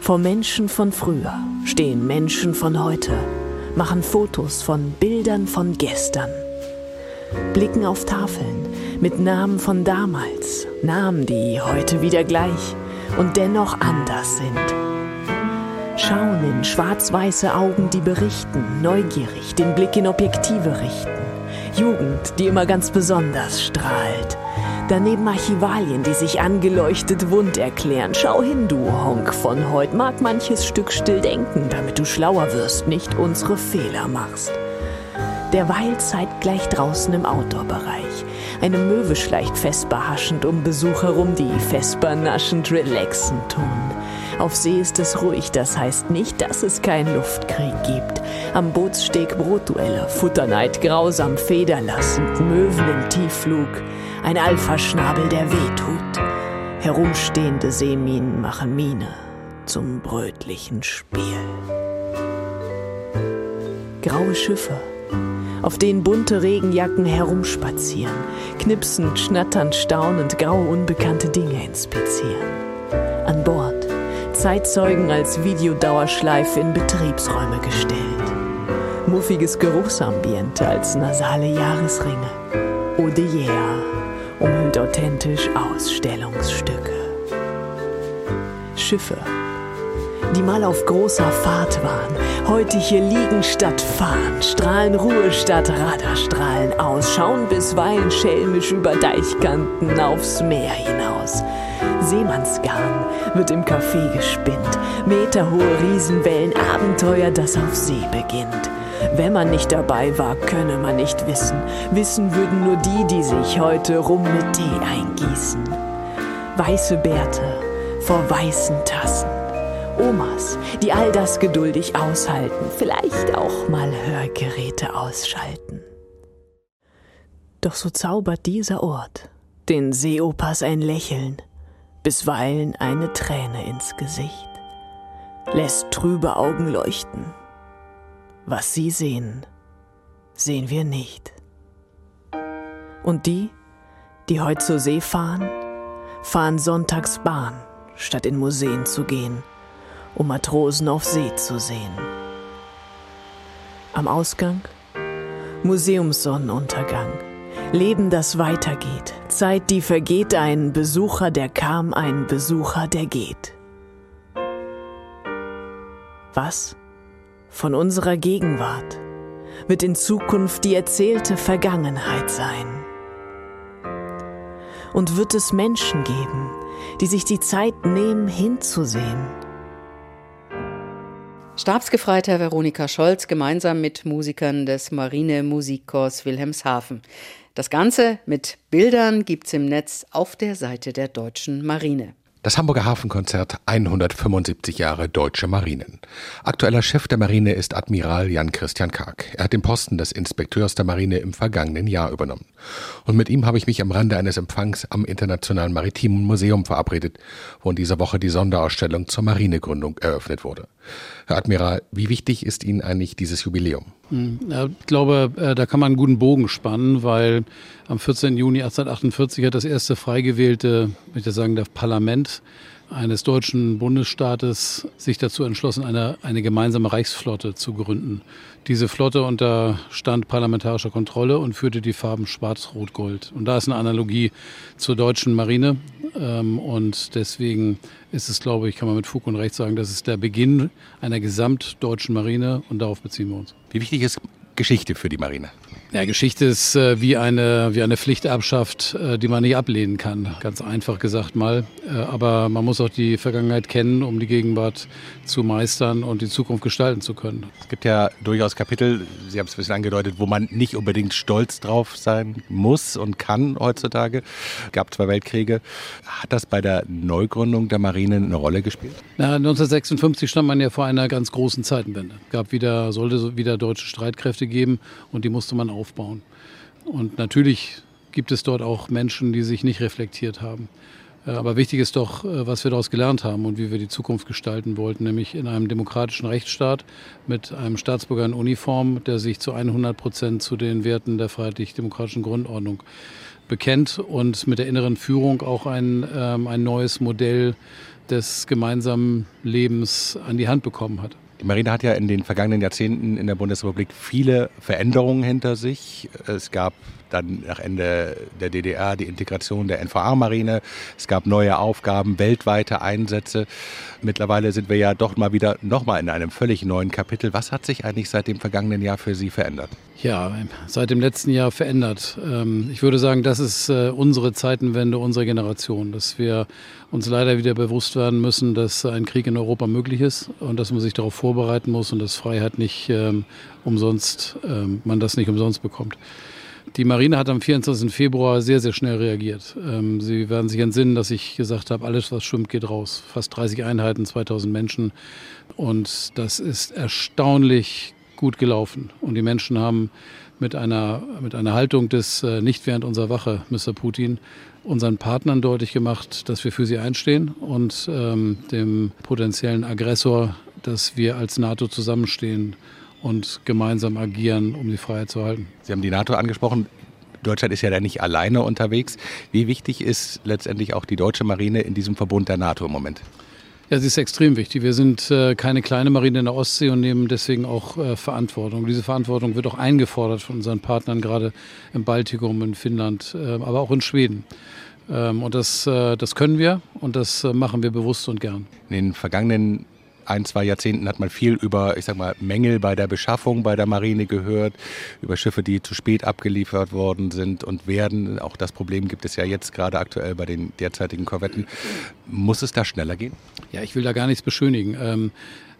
Vor Menschen von früher stehen Menschen von heute, machen Fotos von Bildern von gestern, blicken auf Tafeln mit Namen von damals, Namen, die heute wieder gleich und dennoch anders sind. Schauen in schwarz-weiße Augen, die berichten, neugierig den Blick in Objektive richten. Jugend, die immer ganz besonders strahlt. Daneben Archivalien, die sich angeleuchtet wund erklären. Schau hin, du Honk von heut, mag manches Stück still denken, damit du schlauer wirst, nicht unsere Fehler machst. Derweil zeitgleich draußen im Outdoor-Bereich. Eine Möwe schleicht festbar haschend um Besucher rum, die festbar naschend relaxen tun. Auf See ist es ruhig, das heißt nicht, dass es keinen Luftkrieg gibt. Am Bootssteg Brotduelle, Futterneid grausam federlassend, Möwen im Tiefflug, ein Alphaschnabel, der wehtut. Herumstehende Seeminen machen Miene zum brötlichen Spiel. Graue Schiffe, auf denen bunte Regenjacken herumspazieren, knipsend, schnatternd, staunend, graue, unbekannte Dinge inspizieren. An Bord Zeitzeugen als Videodauerschleife in Betriebsräume gestellt. Muffiges Geruchsambiente als nasale Jahresringe. Eau de Yeah umhüllt authentisch Ausstellungsstücke. Schiffe, die mal auf großer Fahrt waren, heute hier liegen statt fahren, strahlen Ruhe statt Radarstrahlen aus, schauen bisweilen schelmisch über Deichkanten aufs Meer hinaus. Seemannsgarn wird im Café gespinnt, meterhohe Riesenwellen, Abenteuer, das auf See beginnt. Wenn man nicht dabei war, könne man nicht wissen. Wissen würden nur die, die sich heute rum mit Tee eingießen. Weiße Bärte vor weißen Tassen. Omas, die all das geduldig aushalten, vielleicht auch mal Hörgeräte ausschalten. Doch so zaubert dieser Ort den Seeopas ein Lächeln, bisweilen eine Träne ins Gesicht, lässt trübe Augen leuchten was Sie sehen, sehen wir nicht. Und die, die heute zur See fahren, fahren sonntags Bahn, statt in Museen zu gehen, um Matrosen auf See zu sehen. Am Ausgang Museumssonnenuntergang. Leben, das weitergeht. Zeit, die vergeht. Ein Besucher, der kam, ein Besucher, der geht. Was? von unserer Gegenwart wird in Zukunft die erzählte Vergangenheit sein. Und wird es Menschen geben, die sich die Zeit nehmen, hinzusehen. Stabsgefreiter Veronika Scholz gemeinsam mit Musikern des Marine Musikchors Wilhelmshaven. Das Ganze mit Bildern gibt's im Netz auf der Seite der deutschen Marine. Das Hamburger Hafenkonzert 175 Jahre Deutsche Marinen. Aktueller Chef der Marine ist Admiral Jan Christian Karg. Er hat den Posten des Inspekteurs der Marine im vergangenen Jahr übernommen. Und mit ihm habe ich mich am Rande eines Empfangs am Internationalen Maritimen Museum verabredet, wo in dieser Woche die Sonderausstellung zur Marinegründung eröffnet wurde. Herr Admiral, wie wichtig ist Ihnen eigentlich dieses Jubiläum? Hm, ich glaube, äh, da kann man einen guten Bogen spannen, weil am 14. Juni 1848 hat das erste frei gewählte, ich sagen darf, Parlament eines deutschen Bundesstaates sich dazu entschlossen, eine, eine gemeinsame Reichsflotte zu gründen. Diese Flotte unterstand parlamentarischer Kontrolle und führte die Farben Schwarz, Rot, Gold. Und da ist eine Analogie zur deutschen Marine. Ähm, und deswegen ist es, glaube ich, kann man mit Fug und Recht sagen, das ist der Beginn einer gesamtdeutschen Marine und darauf beziehen wir uns. Wie wichtig ist Geschichte für die Marine? Ja, Geschichte ist äh, wie, eine, wie eine Pflichterbschaft, äh, die man nicht ablehnen kann. Ganz einfach gesagt mal. Äh, aber man muss auch die Vergangenheit kennen, um die Gegenwart zu meistern und die Zukunft gestalten zu können. Es gibt ja durchaus Kapitel, Sie haben es ein bisschen angedeutet, wo man nicht unbedingt stolz drauf sein muss und kann heutzutage. Es gab zwei Weltkriege. Hat das bei der Neugründung der Marine eine Rolle gespielt? Na, 1956 stand man ja vor einer ganz großen Zeitenwende. Es gab wieder, sollte wieder deutsche Streitkräfte geben und die musste man aufbauen. Und natürlich gibt es dort auch Menschen, die sich nicht reflektiert haben. Äh, aber wichtig ist doch, äh, was wir daraus gelernt haben und wie wir die Zukunft gestalten wollten, nämlich in einem demokratischen Rechtsstaat mit einem Staatsbürger in Uniform, der sich zu 100 Prozent zu den Werten der freiheitlich-demokratischen Grundordnung bekennt und mit der inneren Führung auch ein, ähm, ein neues Modell des gemeinsamen Lebens an die Hand bekommen hat. Die Marine hat ja in den vergangenen Jahrzehnten in der Bundesrepublik viele Veränderungen hinter sich. Es gab dann nach Ende der DDR die Integration der NVA-Marine. Es gab neue Aufgaben, weltweite Einsätze. Mittlerweile sind wir ja doch mal wieder nochmal in einem völlig neuen Kapitel. Was hat sich eigentlich seit dem vergangenen Jahr für Sie verändert? Ja, seit dem letzten Jahr verändert. Ähm, ich würde sagen, das ist äh, unsere Zeitenwende, unsere Generation, dass wir uns leider wieder bewusst werden müssen, dass ein Krieg in Europa möglich ist und dass man sich darauf vorbereiten muss und dass Freiheit nicht ähm, umsonst, ähm, man das nicht umsonst bekommt. Die Marine hat am 24. Februar sehr, sehr schnell reagiert. Ähm, Sie werden sich entsinnen, dass ich gesagt habe, alles, was schwimmt, geht raus. Fast 30 Einheiten, 2000 Menschen. Und das ist erstaunlich gut gelaufen. Und die Menschen haben mit einer, mit einer Haltung des äh, nicht während unserer Wache, Mr. Putin, unseren Partnern deutlich gemacht, dass wir für sie einstehen und ähm, dem potenziellen Aggressor, dass wir als NATO zusammenstehen und gemeinsam agieren, um die Freiheit zu halten. Sie haben die NATO angesprochen. Deutschland ist ja da nicht alleine unterwegs. Wie wichtig ist letztendlich auch die deutsche Marine in diesem Verbund der NATO im Moment? Ja, sie ist extrem wichtig. Wir sind äh, keine kleine Marine in der Ostsee und nehmen deswegen auch äh, Verantwortung. Diese Verantwortung wird auch eingefordert von unseren Partnern, gerade im Baltikum, in Finnland, äh, aber auch in Schweden. Ähm, und das, äh, das können wir und das äh, machen wir bewusst und gern. In den vergangenen ein, zwei Jahrzehnten hat man viel über, ich sag mal, Mängel bei der Beschaffung bei der Marine gehört, über Schiffe, die zu spät abgeliefert worden sind und werden. Auch das Problem gibt es ja jetzt gerade aktuell bei den derzeitigen Korvetten. Muss es da schneller gehen? Ja, ich will da gar nichts beschönigen. Ähm,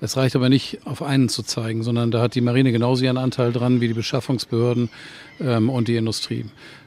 es reicht aber nicht, auf einen zu zeigen, sondern da hat die Marine genauso ihren Anteil dran wie die Beschaffungsbehörden ähm, und die Industrie.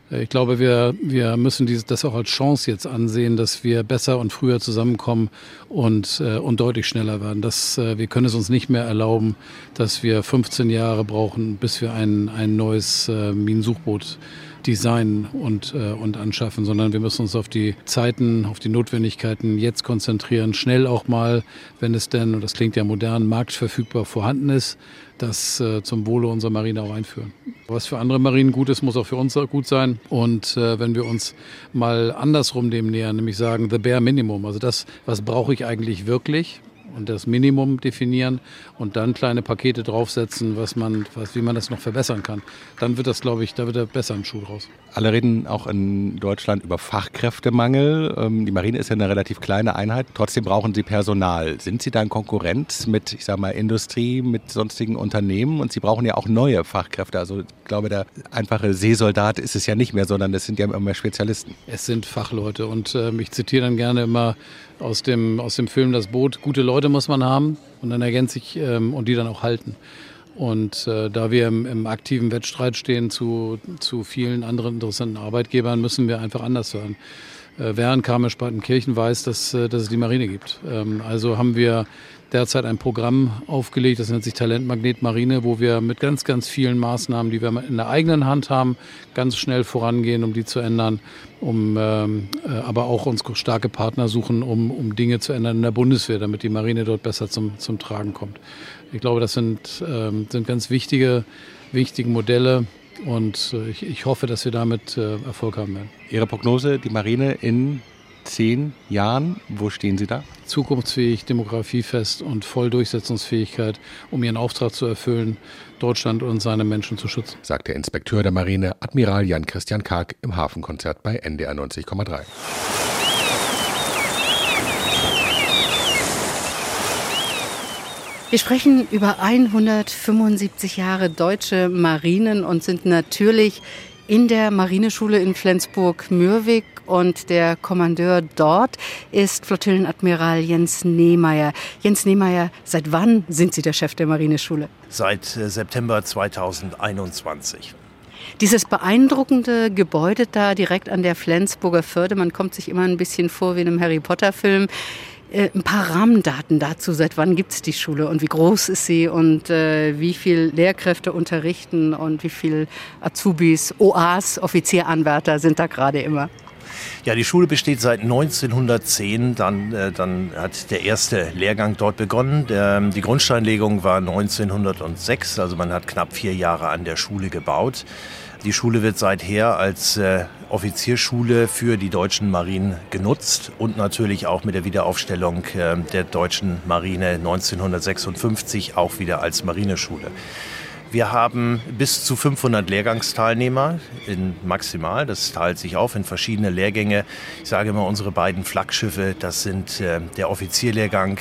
Ich glaube, wir, wir müssen dieses, das auch als Chance jetzt ansehen, dass wir besser und früher zusammenkommen und, äh, und deutlich schneller werden. Das, äh, wir können es uns nicht mehr erlauben, dass wir 15 Jahre brauchen, bis wir ein, ein neues äh, Minensuchboot designen und, äh, und anschaffen, sondern wir müssen uns auf die Zeiten, auf die Notwendigkeiten jetzt konzentrieren. Schnell auch mal, wenn es denn, und das klingt ja modern, marktverfügbar vorhanden ist, das äh, zum Wohle unserer Marine auch einführen. Was für andere Marinen gut ist, muss auch für uns gut sein. Und äh, wenn wir uns mal andersrum dem nähern, nämlich sagen, the bare minimum, also das, was brauche ich eigentlich wirklich, und das Minimum definieren und dann kleine Pakete draufsetzen, was man, was, wie man das noch verbessern kann. Dann wird das, glaube ich, da wird er besser ein Schuh draus. Alle reden auch in Deutschland über Fachkräftemangel. Ähm, die Marine ist ja eine relativ kleine Einheit. Trotzdem brauchen Sie Personal. Sind Sie da in Konkurrenz mit, ich sage mal, Industrie, mit sonstigen Unternehmen? Und Sie brauchen ja auch neue Fachkräfte. Also ich glaube, der einfache Seesoldat ist es ja nicht mehr, sondern es sind ja immer mehr Spezialisten. Es sind Fachleute. Und äh, ich zitiere dann gerne immer aus dem, aus dem Film Das Boot, gute Leute muss man haben und dann ergänze ich ähm, und die dann auch halten. Und äh, da wir im, im, aktiven Wettstreit stehen zu, zu vielen anderen interessanten Arbeitgebern, müssen wir einfach anders hören. Äh, wer in Karmisch-Partenkirchen weiß, dass, äh, dass es die Marine gibt. Ähm, also haben wir derzeit ein Programm aufgelegt, das nennt sich Talentmagnet Marine, wo wir mit ganz, ganz vielen Maßnahmen, die wir in der eigenen Hand haben, ganz schnell vorangehen, um die zu ändern, um ähm, äh, aber auch uns starke Partner suchen, um, um Dinge zu ändern in der Bundeswehr, damit die Marine dort besser zum, zum Tragen kommt. Ich glaube, das sind, ähm, sind ganz wichtige, wichtige Modelle, und äh, ich, hoffe, dass wir damit äh, Erfolg haben werden. Ihre Prognose, die Marine in zehn Jahren, wo stehen Sie da? Zukunftsfähig, demografiefest und voll Durchsetzungsfähigkeit, um ihren Auftrag zu erfüllen, Deutschland und seine Menschen zu schützen. Sagt der Inspekteur der Marine, Admiral Jan-Christian Karg im Hafenkonzert bei NDR 90,3. Wir sprechen über 175 Jahre deutsche Marinen und sind natürlich in der Marineschule in Flensburg-Mürwik und der Kommandeur dort ist Flottillenadmiral Jens Nehmeyer. Jens Nehmeyer, seit wann sind Sie der Chef der Marineschule? Seit äh, September 2021. Dieses beeindruckende Gebäude da direkt an der Flensburger Förde, man kommt sich immer ein bisschen vor wie in einem Harry Potter Film. Äh, ein paar Rahmendaten dazu. Seit wann gibt es die Schule und wie groß ist sie und äh, wie viele Lehrkräfte unterrichten und wie viele Azubis, OAs, Offizieranwärter sind da gerade immer? Ja, die Schule besteht seit 1910. Dann, äh, dann hat der erste Lehrgang dort begonnen. Der, die Grundsteinlegung war 1906, also man hat knapp vier Jahre an der Schule gebaut. Die Schule wird seither als äh, Offizierschule für die deutschen Marinen genutzt und natürlich auch mit der Wiederaufstellung äh, der deutschen Marine 1956 auch wieder als Marineschule. Wir haben bis zu 500 Lehrgangsteilnehmer in maximal. Das teilt sich auf in verschiedene Lehrgänge. Ich sage immer, unsere beiden Flaggschiffe, das sind äh, der Offizierlehrgang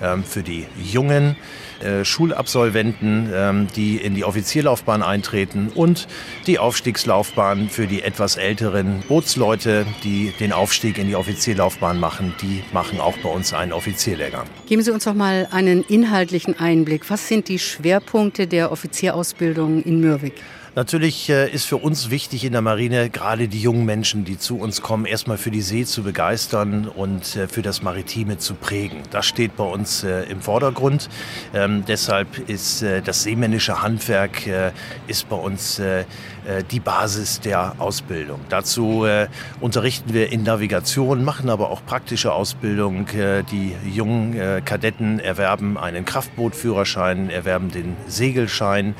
äh, für die Jungen äh, Schulabsolventen, ähm, die in die Offizierlaufbahn eintreten und die Aufstiegslaufbahn für die etwas älteren Bootsleute, die den Aufstieg in die Offizierlaufbahn machen, die machen auch bei uns einen Offizierlehrgang. Geben Sie uns doch mal einen inhaltlichen Einblick. Was sind die Schwerpunkte der Offizierausbildung in Mürwik? Natürlich äh, ist für uns wichtig in der Marine, gerade die jungen Menschen, die zu uns kommen, erstmal für die See zu begeistern und äh, für das Maritime zu prägen. Das steht bei uns äh, im Vordergrund. Ähm, deshalb ist das seemännische Handwerk ist bei uns die Basis der Ausbildung. Dazu unterrichten wir in Navigation, machen aber auch praktische Ausbildung. die jungen Kadetten erwerben einen Kraftbootführerschein, erwerben den Segelschein.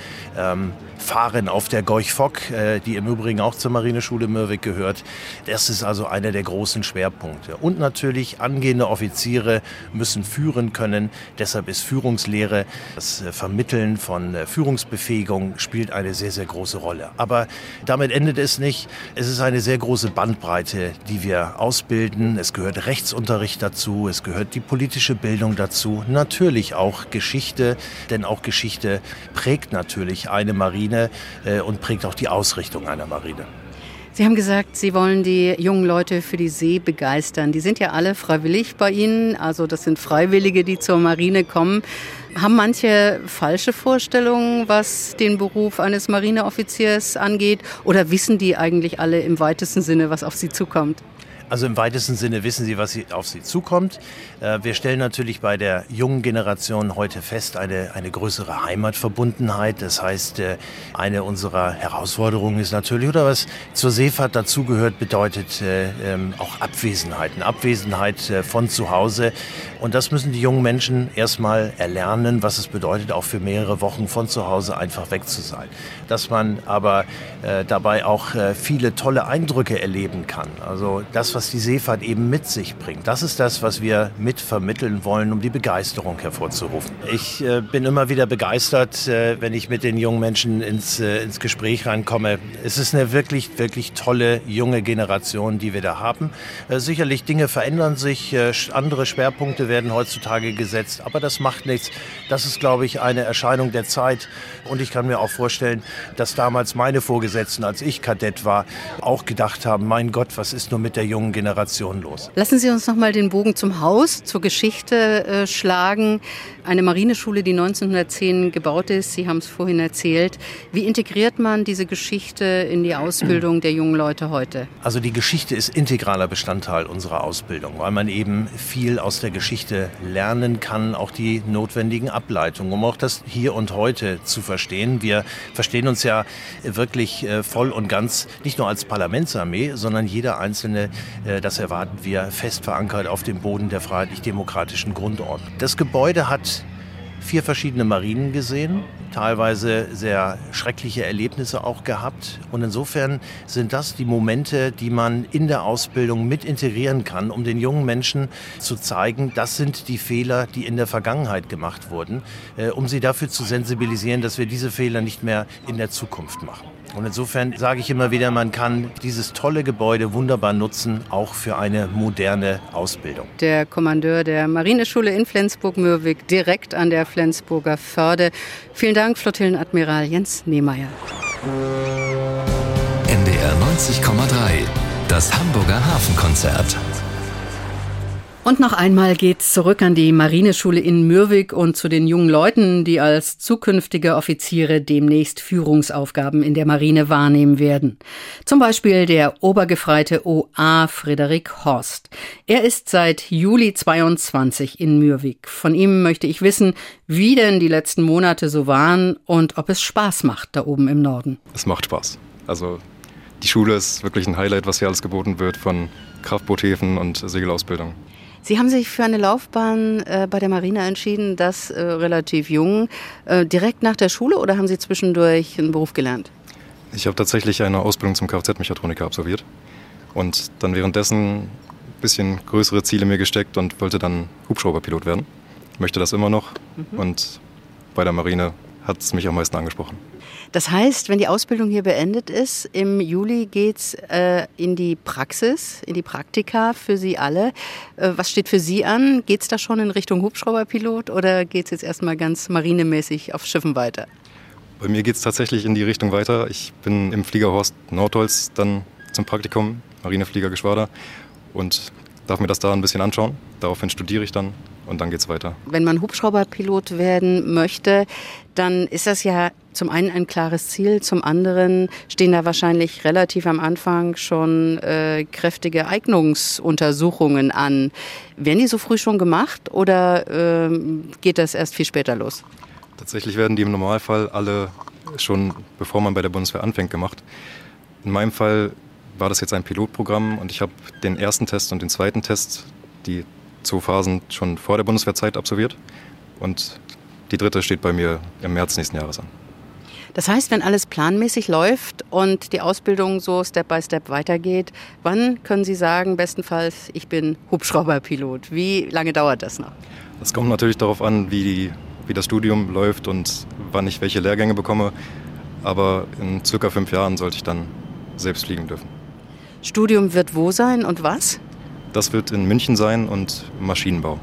Fahren auf der Gorch Fock, äh, die im Übrigen auch zur Marineschule Mürwik gehört. Das ist also einer der großen Schwerpunkte. Und natürlich angehende Offiziere müssen führen können. Deshalb ist Führungslehre, das äh, Vermitteln von äh, Führungsbefähigung spielt eine sehr, sehr große Rolle. Aber damit endet es nicht. Es ist eine sehr große Bandbreite, die wir ausbilden. Es gehört Rechtsunterricht dazu, es gehört die politische Bildung dazu, natürlich auch Geschichte, denn auch Geschichte prägt natürlich eine Marine Marine äh, und prägt auch die Ausrichtung einer Marine. Sie haben gesagt, Sie wollen die jungen Leute für die See begeistern. Die sind ja alle freiwillig bei Ihnen, also das sind Freiwillige, die zur Marine kommen. Haben manche falsche Vorstellungen, was den Beruf eines Marineoffiziers angeht? Oder wissen die eigentlich alle im weitesten Sinne, was auf sie zukommt? Also im weitesten Sinne wissen Sie, was auf Sie zukommt. Äh, wir stellen natürlich bei der jungen Generation heute fest eine, eine größere Heimatverbundenheit. Das heißt, äh, eine unserer Herausforderungen ist natürlich, oder was zur Seefahrt dazugehört, bedeutet äh, ähm, auch Abwesenheiten. Abwesenheit von zu Hause. Und das müssen die jungen Menschen erstmal erlernen, was es bedeutet, auch für mehrere Wochen von zu Hause einfach weg zu sein. Dass man aber dabei auch viele tolle Eindrücke erleben kann. Also das, was die Seefahrt eben mit sich bringt. Das ist das, was wir mit vermitteln wollen, um die Begeisterung hervorzurufen. Ich äh, bin immer wieder begeistert, äh, wenn ich mit den jungen Menschen ins, äh, ins Gespräch reinkomme. Es ist eine wirklich, wirklich tolle junge Generation, die wir da haben. Äh, sicherlich Dinge verändern sich, äh, andere Schwerpunkte werden heutzutage gesetzt, aber das macht nichts. Das ist, glaube ich, eine Erscheinung der Zeit. Und ich kann mir auch vorstellen, dass damals meine Vorgesetzten, als ich Kadett war, auch gedacht haben, mein Gott, was ist nur mit der jungen jungen Generation los. Lassen Sie uns noch mal den Bogen zum Haus, zur Geschichte äh, schlagen. Eine Marineschule, die 1910 gebaut ist, Sie haben es vorhin erzählt. Wie integriert man diese Geschichte in die Ausbildung der jungen Leute heute? Also die Geschichte ist integraler Bestandteil unserer Ausbildung, weil man eben viel aus der Geschichte lernen kann, auch die notwendigen Ableitungen, um auch das Hier und Heute zu verstehen. Wir verstehen uns ja wirklich äh, voll und ganz nicht nur als Parlamentsarmee, sondern jeder einzelne das erwarten wir fest verankert auf dem Boden der freiheitlich-demokratischen Grundordnung. Das Gebäude hat vier verschiedene Marinen gesehen, teilweise sehr schreckliche Erlebnisse auch gehabt. Und insofern sind das die Momente, die man in der Ausbildung mit integrieren kann, um den jungen Menschen zu zeigen, das sind die Fehler, die in der Vergangenheit gemacht wurden, äh, um sie dafür zu sensibilisieren, dass wir diese Fehler nicht mehr in der Zukunft machen. Und insofern sage ich immer wieder, man kann dieses tolle Gebäude wunderbar nutzen, auch für eine moderne Ausbildung. Der Kommandeur der Marineschule in Flensburg-Mürwik, direkt an der Flensburger Förde. Vielen Dank, Flottillenadmiral Jens Nehmeyer. NDR 90,3, das Hamburger Hafenkonzert. Und noch einmal geht's zurück an die Marineschule in Mürwik und zu den jungen Leuten, die als zukünftige Offiziere demnächst Führungsaufgaben in der Marine wahrnehmen werden. Zum Beispiel der Obergefreite OA Frederik Horst. Er ist seit Juli 22 in Mürwik. Von ihm möchte ich wissen, wie denn die letzten Monate so waren und ob es Spaß macht da oben im Norden. Es macht Spaß. Also die Schule ist wirklich ein Highlight, was hier alles geboten wird von Kraftboothäfen und Segelausbildung. Sie haben sich für eine Laufbahn äh, bei der Marine entschieden, das äh, relativ jung. Äh, direkt nach der Schule oder haben Sie zwischendurch einen Beruf gelernt? Ich habe tatsächlich eine Ausbildung zum Kfz-Mechatroniker absolviert und dann währenddessen ein bisschen größere Ziele mir gesteckt und wollte dann Hubschrauberpilot werden. Ich möchte das immer noch mhm. und bei der Marine hat es mich am meisten angesprochen. Das heißt, wenn die Ausbildung hier beendet ist, im Juli geht's äh, in die Praxis, in die Praktika für Sie alle. Äh, was steht für Sie an? Geht es da schon in Richtung Hubschrauberpilot oder geht es jetzt erstmal ganz marinemäßig auf Schiffen weiter? Bei mir geht es tatsächlich in die Richtung weiter. Ich bin im Fliegerhorst Nordholz dann zum Praktikum, Marinefliegergeschwader und darf mir das da ein bisschen anschauen. Daraufhin studiere ich dann und dann geht es weiter. Wenn man Hubschrauberpilot werden möchte, dann ist das ja zum einen ein klares Ziel, zum anderen stehen da wahrscheinlich relativ am Anfang schon äh, kräftige Eignungsuntersuchungen an. Werden die so früh schon gemacht oder äh, geht das erst viel später los? Tatsächlich werden die im Normalfall alle schon, bevor man bei der Bundeswehr anfängt, gemacht. In meinem Fall war das jetzt ein Pilotprogramm und ich habe den ersten Test und den zweiten Test, die zwei Phasen, schon vor der Bundeswehrzeit absolviert. Und die dritte steht bei mir im März nächsten Jahres an. Das heißt, wenn alles planmäßig läuft und die Ausbildung so Step by Step weitergeht, wann können Sie sagen, bestenfalls, ich bin Hubschrauberpilot? Wie lange dauert das noch? Das kommt natürlich darauf an, wie, die, wie das Studium läuft und wann ich welche Lehrgänge bekomme. Aber in circa fünf Jahren sollte ich dann selbst fliegen dürfen. Studium wird wo sein und was? Das wird in München sein und Maschinenbau.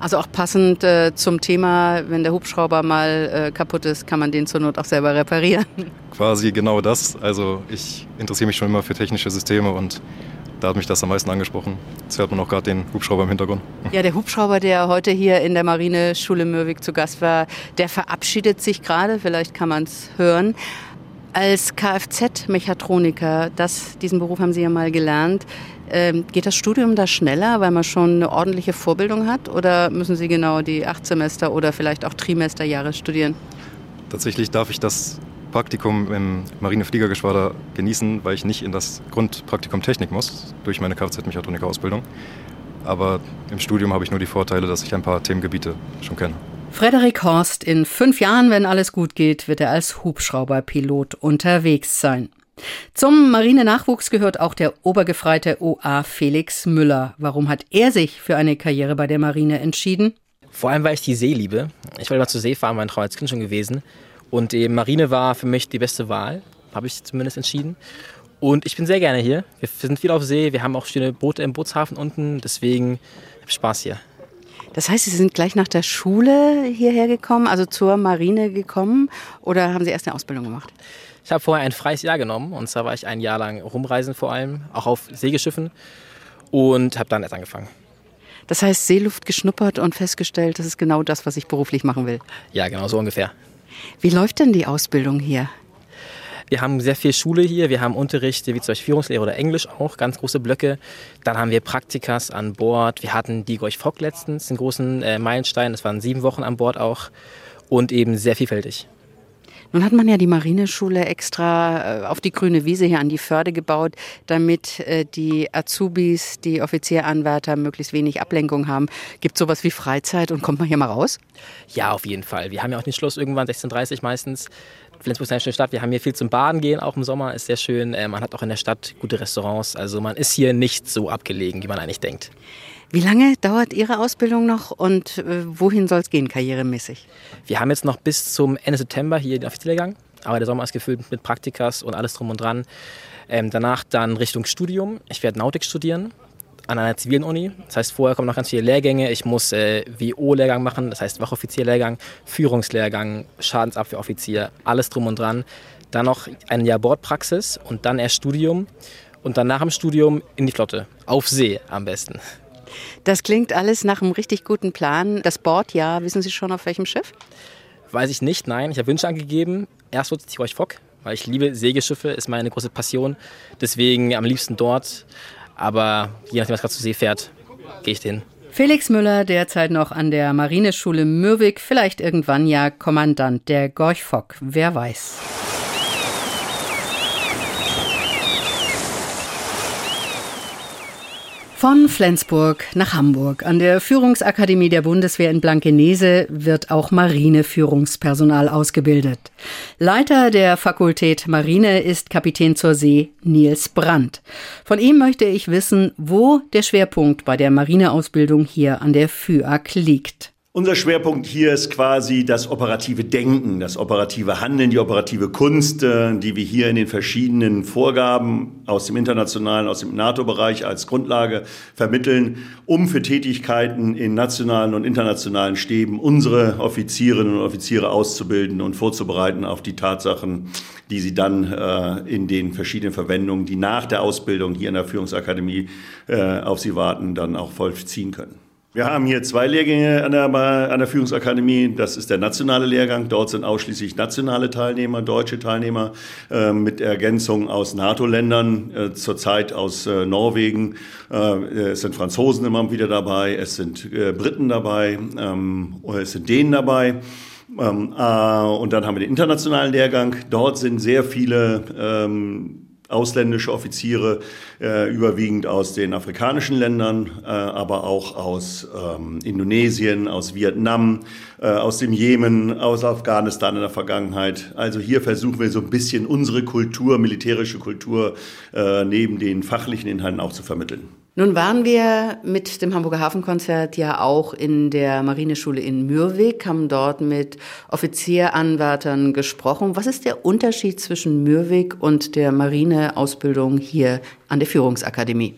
Also auch passend äh, zum Thema, wenn der Hubschrauber mal äh, kaputt ist, kann man den zur Not auch selber reparieren. Quasi genau das. Also ich interessiere mich schon immer für technische Systeme und da hat mich das am meisten angesprochen. Jetzt hört man auch gerade den Hubschrauber im Hintergrund. Ja, der Hubschrauber, der heute hier in der Marineschule Mürwik zu Gast war, der verabschiedet sich gerade, vielleicht kann man es hören. Als Kfz-Mechatroniker, diesen Beruf haben Sie ja mal gelernt, ähm, geht das Studium da schneller, weil man schon eine ordentliche Vorbildung hat? Oder müssen Sie genau die acht Semester oder vielleicht auch Trimesterjahre studieren? Tatsächlich darf ich das Praktikum im Marinefliegergeschwader genießen, weil ich nicht in das Grundpraktikum Technik muss, durch meine Kfz-Mechatroniker-Ausbildung. Aber im Studium habe ich nur die Vorteile, dass ich ein paar Themengebiete schon kenne. Frederik Horst, in fünf Jahren, wenn alles gut geht, wird er als Hubschrauberpilot unterwegs sein. Zum Marinenachwuchs gehört auch der Obergefreite OA Felix Müller. Warum hat er sich für eine Karriere bei der Marine entschieden? Vor allem, weil ich die See liebe. Ich wollte mal zur See fahren, mein Traum als Kind schon gewesen. Und die Marine war für mich die beste Wahl, habe ich zumindest entschieden. Und ich bin sehr gerne hier. Wir sind viel auf See, wir haben auch schöne Boote im Bootshafen unten, deswegen habe ich Spaß hier. Das heißt, Sie sind gleich nach der Schule hierher gekommen, also zur Marine gekommen, oder haben Sie erst eine Ausbildung gemacht? Ich habe vorher ein freies Jahr genommen und zwar war ich ein Jahr lang rumreisen vor allem, auch auf Segelschiffen und habe dann erst angefangen. Das heißt, Seeluft geschnuppert und festgestellt, das ist genau das, was ich beruflich machen will. Ja, genau so ungefähr. Wie läuft denn die Ausbildung hier? Wir haben sehr viel Schule hier. Wir haben Unterricht, wie zum Beispiel Führungslehre oder Englisch auch, ganz große Blöcke. Dann haben wir Praktikas an Bord. Wir hatten die Gorch Fock letztens, den großen äh, Meilenstein. Das waren sieben Wochen an Bord auch. Und eben sehr vielfältig. Nun hat man ja die Marineschule extra äh, auf die grüne Wiese hier an die Förde gebaut, damit äh, die Azubis, die Offizieranwärter möglichst wenig Ablenkung haben. Gibt es sowas wie Freizeit und kommt man hier mal raus? Ja, auf jeden Fall. Wir haben ja auch den Schluss irgendwann 16.30 Uhr meistens. Flensburg ist eine schöne Stadt. Wir haben hier viel zum Baden gehen, auch im Sommer ist sehr schön. Äh, man hat auch in der Stadt gute Restaurants. Also man ist hier nicht so abgelegen, wie man eigentlich denkt. Wie lange dauert Ihre Ausbildung noch und äh, wohin soll es gehen, karrieremäßig? Wir haben jetzt noch bis zum Ende September hier den Offizierlehrgang. Aber der Sommer ist gefüllt mit Praktikas und alles drum und dran. Ähm, danach dann Richtung Studium. Ich werde Nautik studieren an einer zivilen Uni. Das heißt, vorher kommen noch ganz viele Lehrgänge. Ich muss äh, WO-Lehrgang machen, das heißt Wachoffizierlehrgang, Führungslehrgang, Schadensabwehroffizier, alles drum und dran. Dann noch ein Jahr Bordpraxis und dann erst Studium. Und dann nach dem Studium in die Flotte. Auf See am besten. Das klingt alles nach einem richtig guten Plan. Das Bordjahr, wissen Sie schon auf welchem Schiff? Weiß ich nicht, nein. Ich habe Wünsche angegeben. Erst wird es Tirol Fock, weil ich liebe Segelschiffe, ist meine große Passion. Deswegen am liebsten dort. Aber je nachdem, was gerade zur See fährt, gehe ich hin. Felix Müller, derzeit noch an der Marineschule Mürwik, vielleicht irgendwann ja Kommandant der Gorch Fock. Wer weiß. Von Flensburg nach Hamburg. An der Führungsakademie der Bundeswehr in Blankenese wird auch Marineführungspersonal ausgebildet. Leiter der Fakultät Marine ist Kapitän zur See Nils Brandt. Von ihm möchte ich wissen, wo der Schwerpunkt bei der Marineausbildung hier an der FÜAK liegt. Unser Schwerpunkt hier ist quasi das operative Denken, das operative Handeln, die operative Kunst, äh, die wir hier in den verschiedenen Vorgaben aus dem internationalen, aus dem NATO-Bereich als Grundlage vermitteln, um für Tätigkeiten in nationalen und internationalen Stäben unsere Offizierinnen und Offiziere auszubilden und vorzubereiten auf die Tatsachen, die sie dann äh, in den verschiedenen Verwendungen, die nach der Ausbildung hier in der Führungsakademie äh, auf sie warten, dann auch vollziehen können. Wir haben hier zwei Lehrgänge an der, an der Führungsakademie. Das ist der nationale Lehrgang. Dort sind ausschließlich nationale Teilnehmer, deutsche Teilnehmer äh, mit Ergänzung aus NATO-Ländern, äh, zurzeit aus äh, Norwegen. Äh, es sind Franzosen immer wieder dabei, es sind äh, Briten dabei, ähm, es sind Dänen dabei. Ähm, äh, und dann haben wir den internationalen Lehrgang. Dort sind sehr viele ähm, ausländische Offiziere, äh, überwiegend aus den afrikanischen Ländern, äh, aber auch aus ähm, Indonesien, aus Vietnam, äh, aus dem Jemen, aus Afghanistan in der Vergangenheit. Also hier versuchen wir so ein bisschen unsere Kultur, militärische Kultur, äh, neben den fachlichen Inhalten auch zu vermitteln. Nun waren wir mit dem Hamburger Hafenkonzert ja auch in der Marineschule in Mürwik, haben dort mit Offizieranwärtern gesprochen. Was ist der Unterschied zwischen Mürwik und der Marineausbildung hier an der Führungsakademie?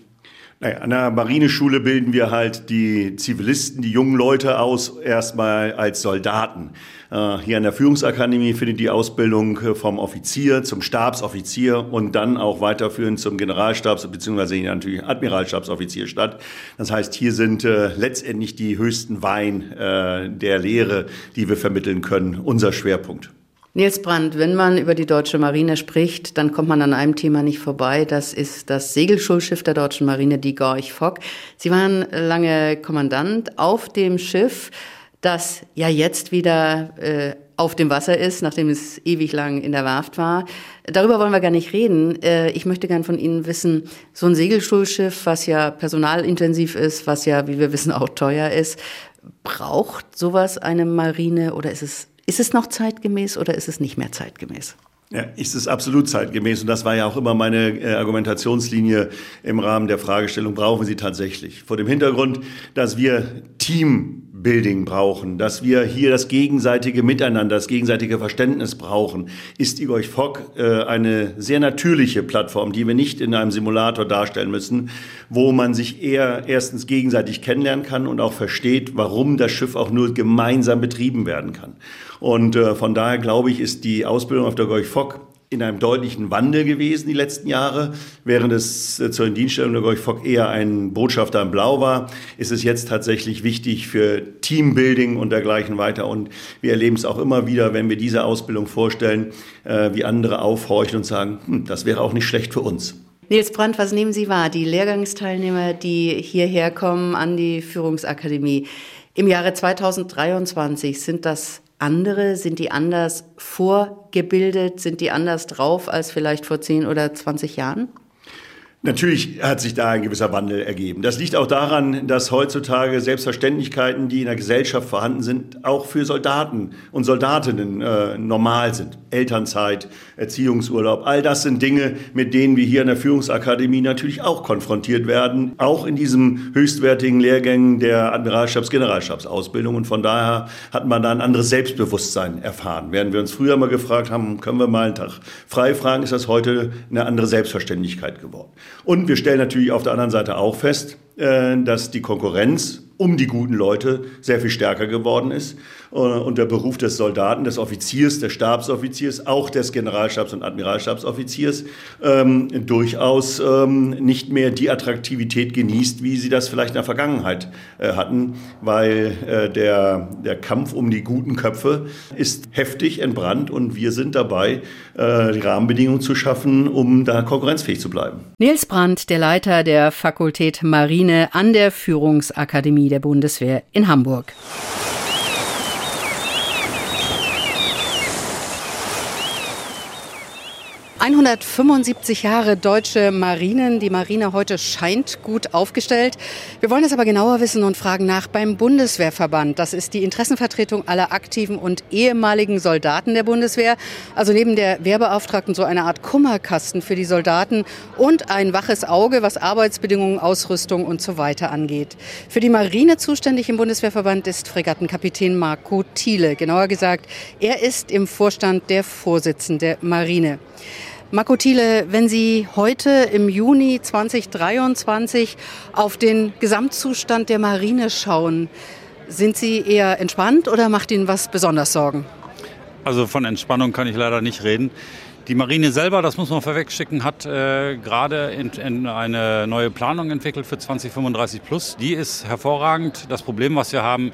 Naja, an der Marineschule bilden wir halt die Zivilisten, die jungen Leute aus, erstmal als Soldaten. Äh, hier an der Führungsakademie findet die Ausbildung äh, vom Offizier zum Stabsoffizier und dann auch weiterführend zum Generalstabs- bzw. natürlich Admiralstabsoffizier statt. Das heißt, hier sind äh, letztendlich die höchsten Wein der Lehre, die wir vermitteln können, unser Schwerpunkt. Nils Brandt, wenn man über die deutsche Marine spricht, dann kommt man an einem Thema nicht vorbei. Das ist das Segelschulschiff der deutschen Marine, die Gorch Fock. Sie waren lange Kommandant auf dem Schiff, das ja jetzt wieder äh, auf dem Wasser ist, nachdem es ewig lang in der Werft war. Darüber wollen wir gar nicht reden. Äh, ich möchte gern von Ihnen wissen, so ein Segelschulschiff, was ja personalintensiv ist, was ja, wie wir wissen, auch teuer ist, braucht sowas eine Marine oder ist es ist es noch zeitgemäß oder ist es nicht mehr zeitgemäß? Ja, ist es absolut zeitgemäß und das war ja auch immer meine äh, Argumentationslinie im Rahmen der Fragestellung, brauchen sie tatsächlich? Vor dem Hintergrund, dass wir Teambuilding brauchen, dass wir hier das gegenseitige Miteinander, das gegenseitige Verständnis brauchen, ist Igor Fock äh, eine sehr natürliche Plattform, die wir nicht in einem Simulator darstellen müssen, wo man sich eher erstens gegenseitig kennenlernen kann und auch versteht, warum das Schiff auch nur gemeinsam betrieben werden kann. Und äh, von daher glaube ich, ist die Ausbildung auf der Gorch Fock in einem deutlichen Wandel gewesen die letzten Jahre. Während es äh, zur Indienststellung der Gorch Fock eher ein Botschafter in Blau war, ist es jetzt tatsächlich wichtig für Teambuilding und dergleichen weiter. Und wir erleben es auch immer wieder, wenn wir diese Ausbildung vorstellen, äh, wie andere aufhorchen und sagen, hm, das wäre auch nicht schlecht für uns. Nils Brandt, was nehmen Sie wahr? Die Lehrgangsteilnehmer, die hierher kommen an die Führungsakademie. Im Jahre 2023 sind das andere? Sind die anders vorgebildet? Sind die anders drauf als vielleicht vor 10 oder 20 Jahren? Natürlich hat sich da ein gewisser Wandel ergeben. Das liegt auch daran, dass heutzutage Selbstverständlichkeiten, die in der Gesellschaft vorhanden sind, auch für Soldaten und Soldatinnen äh, normal sind. Elternzeit, Erziehungsurlaub, all das sind Dinge, mit denen wir hier in der Führungsakademie natürlich auch konfrontiert werden, auch in diesem höchstwertigen Lehrgängen der Admiralstabs-, Generalstabsausbildung. Und von daher hat man da ein anderes Selbstbewusstsein erfahren. Während wir uns früher mal gefragt haben, können wir mal einen Tag frei fragen, ist das heute eine andere Selbstverständlichkeit geworden. Und wir stellen natürlich auf der anderen Seite auch fest, äh, dass die Konkurrenz um die guten Leute sehr viel stärker geworden ist. Und der Beruf des Soldaten, des Offiziers, des Stabsoffiziers, auch des Generalstabs- und Admiralstabsoffiziers ähm, durchaus ähm, nicht mehr die Attraktivität genießt, wie sie das vielleicht in der Vergangenheit äh, hatten, weil äh, der, der Kampf um die guten Köpfe ist heftig entbrannt und wir sind dabei, äh, die Rahmenbedingungen zu schaffen, um da konkurrenzfähig zu bleiben. Nils Brandt, der Leiter der Fakultät Marine an der Führungsakademie der Bundeswehr in Hamburg. 175 Jahre deutsche Marinen. Die Marine heute scheint gut aufgestellt. Wir wollen es aber genauer wissen und fragen nach beim Bundeswehrverband. Das ist die Interessenvertretung aller aktiven und ehemaligen Soldaten der Bundeswehr. Also neben der Wehrbeauftragten so eine Art Kummerkasten für die Soldaten und ein waches Auge, was Arbeitsbedingungen, Ausrüstung und so weiter angeht. Für die Marine zuständig im Bundeswehrverband ist Fregattenkapitän Marco Thiele. Genauer gesagt, er ist im Vorstand der Vorsitzende Marine. Marco Thiele, wenn Sie heute im Juni 2023 auf den Gesamtzustand der Marine schauen, sind Sie eher entspannt oder macht Ihnen was besonders Sorgen? Also von Entspannung kann ich leider nicht reden. Die Marine selber, das muss man vorwegschicken, hat äh, gerade in, in eine neue Planung entwickelt für 2035 plus. Die ist hervorragend. Das Problem, was wir haben,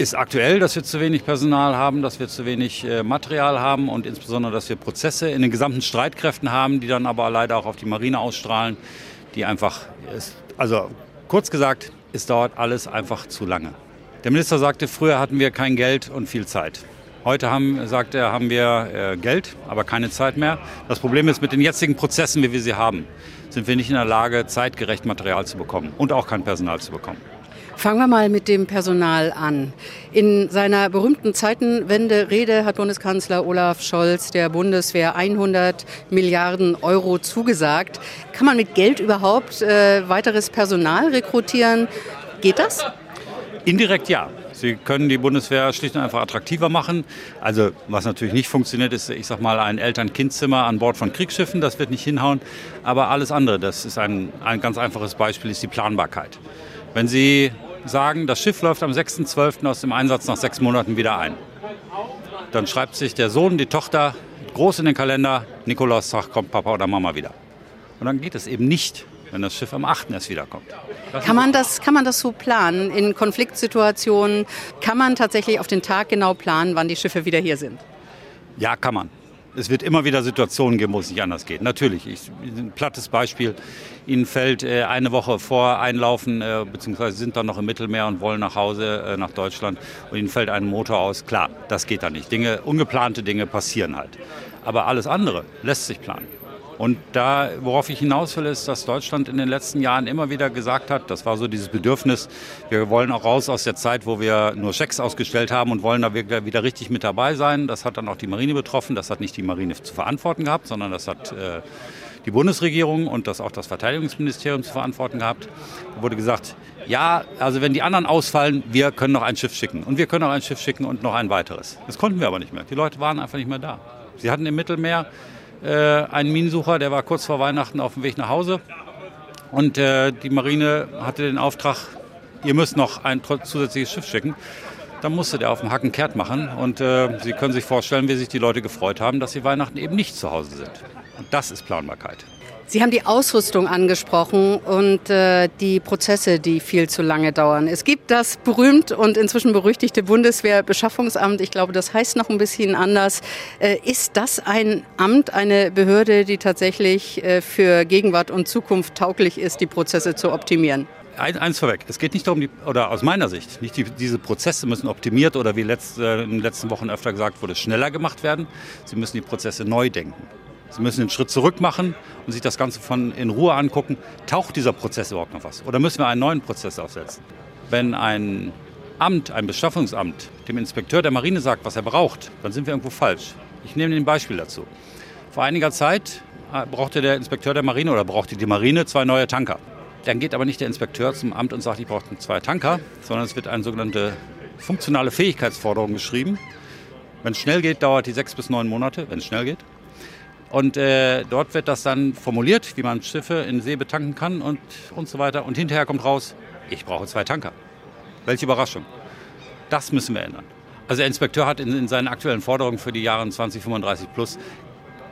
ist aktuell, dass wir zu wenig Personal haben, dass wir zu wenig äh, Material haben und insbesondere, dass wir Prozesse in den gesamten Streitkräften haben, die dann aber leider auch auf die Marine ausstrahlen, die einfach, ist, also kurz gesagt, es dauert alles einfach zu lange. Der Minister sagte, früher hatten wir kein Geld und viel Zeit. Heute haben, sagt er, haben wir äh, Geld, aber keine Zeit mehr. Das Problem ist, mit den jetzigen Prozessen, wie wir sie haben, sind wir nicht in der Lage, zeitgerecht Material zu bekommen und auch kein Personal zu bekommen. Fangen wir mal mit dem Personal an. In seiner berühmten Zeitenwende-Rede hat Bundeskanzler Olaf Scholz der Bundeswehr 100 Milliarden Euro zugesagt. Kann man mit Geld überhaupt äh, weiteres Personal rekrutieren? Geht das? Indirekt ja. Sie können die Bundeswehr schlicht und einfach attraktiver machen. Also was natürlich nicht funktioniert, ist, ich sag mal, ein Eltern-Kind-Zimmer an Bord von Kriegsschiffen. Das wird nicht hinhauen. Aber alles andere, das ist ein, ein ganz einfaches Beispiel, ist die Planbarkeit. Wenn Sie sagen, das Schiff läuft am 6.12. aus dem Einsatz nach sechs Monaten wieder ein, dann schreibt sich der Sohn, die Tochter groß in den Kalender, Nikolaustag kommt Papa oder Mama wieder. Und dann geht es eben nicht, wenn das Schiff am 8. erst wiederkommt. Kann man, das, kann man das so planen? In Konfliktsituationen kann man tatsächlich auf den Tag genau planen, wann die Schiffe wieder hier sind? Ja, kann man. Es wird immer wieder Situationen geben, wo es nicht anders geht. Natürlich. Ich, ein plattes Beispiel. Ihnen fällt äh, eine Woche vor Einlaufen, äh, beziehungsweise sind dann noch im Mittelmeer und wollen nach Hause, äh, nach Deutschland, und Ihnen fällt ein Motor aus. Klar, das geht dann nicht. Dinge, ungeplante Dinge passieren halt. Aber alles andere lässt sich planen. Und da, worauf ich hinaus will, ist, dass Deutschland in den letzten Jahren immer wieder gesagt hat, das war so dieses Bedürfnis, wir wollen auch raus aus der Zeit, wo wir nur Schecks ausgestellt haben und wollen da wieder richtig mit dabei sein. Das hat dann auch die Marine betroffen. Das hat nicht die Marine zu verantworten gehabt, sondern das hat äh, die Bundesregierung und das auch das Verteidigungsministerium zu verantworten gehabt. Da wurde gesagt, ja, also wenn die anderen ausfallen, wir können noch ein Schiff schicken. Und wir können auch ein Schiff schicken und noch ein weiteres. Das konnten wir aber nicht mehr. Die Leute waren einfach nicht mehr da. Sie hatten im Mittelmeer einen Minensucher, der war kurz vor Weihnachten auf dem Weg nach Hause. Und äh, die Marine hatte den Auftrag, ihr müsst noch ein zusätzliches Schiff schicken. Dann musste der auf dem Hacken kehrt machen. Und äh, Sie können sich vorstellen, wie sich die Leute gefreut haben, dass sie Weihnachten eben nicht zu Hause sind. Und das ist Planbarkeit. Sie haben die Ausrüstung angesprochen und äh, die Prozesse, die viel zu lange dauern. Es gibt das berühmt und inzwischen berüchtigte Bundeswehrbeschaffungsamt. Ich glaube, das heißt noch ein bisschen anders. Äh, ist das ein Amt, eine Behörde, die tatsächlich äh, für Gegenwart und Zukunft tauglich ist, die Prozesse zu optimieren? eins vorweg, es geht nicht darum, die, oder aus meiner Sicht, nicht die, diese Prozesse müssen optimiert oder wie letzt, äh, in den letzten Wochen öfter gesagt wurde, schneller gemacht werden. Sie müssen die Prozesse neu denken. Sie müssen einen Schritt zurück machen und sich das Ganze von in Ruhe angucken. Taucht dieser Prozess überhaupt noch was? Oder müssen wir einen neuen Prozess aufsetzen? Wenn ein Amt, ein Beschaffungsamt, dem Inspekteur der Marine sagt, was er braucht, dann sind wir irgendwo falsch. Ich nehme ein Beispiel dazu. Vor einiger Zeit äh, brauchte der Inspekteur der Marine oder brauchte die Marine zwei neue Tanker. Dann geht aber nicht der Inspekteur zum Amt und sagt, ich brauche zwei Tanker, sondern es wird eine sogenannte funktionale Fähigkeitsforderung geschrieben. Wenn es schnell geht, dauert die sechs bis neun Monate, wenn es schnell geht. Und äh, dort wird das dann formuliert, wie man Schiffe in See betanken kann und, und so weiter. Und hinterher kommt raus, ich brauche zwei Tanker. Welche Überraschung. Das müssen wir ändern. Also der Inspekteur hat in, in seinen aktuellen Forderungen für die Jahre 2035 plus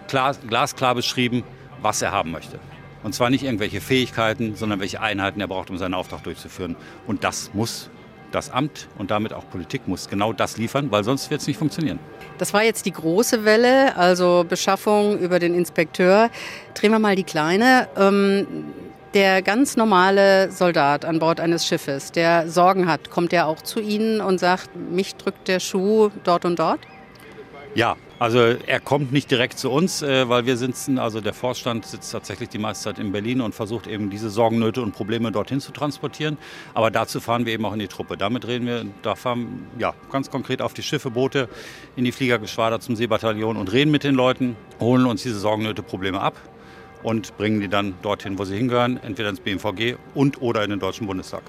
klar, glasklar beschrieben, was er haben möchte. Und zwar nicht irgendwelche Fähigkeiten, sondern welche Einheiten er braucht, um seinen Auftrag durchzuführen. Und das muss das Amt und damit auch Politik muss genau das liefern, weil sonst wird es nicht funktionieren. Das war jetzt die große Welle, also Beschaffung über den Inspekteur. Drehen wir mal die kleine. Ähm, der ganz normale Soldat an Bord eines Schiffes, der Sorgen hat, kommt der auch zu Ihnen und sagt, mich drückt der Schuh dort und dort? Ja, also er kommt nicht direkt zu uns, äh, weil wir sitzen, also der Vorstand sitzt tatsächlich die meiste Zeit in Berlin und versucht eben diese Sorgen, Nöte und Probleme dorthin zu transportieren. Aber dazu fahren wir eben auch in die Truppe. Damit reden wir, da fahren ja ganz konkret auf die Schiffe, Boote, in die Fliegergeschwader zum Seebataillon und reden mit den Leuten, holen uns diese Sorgen, Nöte, Probleme ab und bringen die dann dorthin, wo sie hingehören, entweder ins BMVG und oder in den Deutschen Bundestag.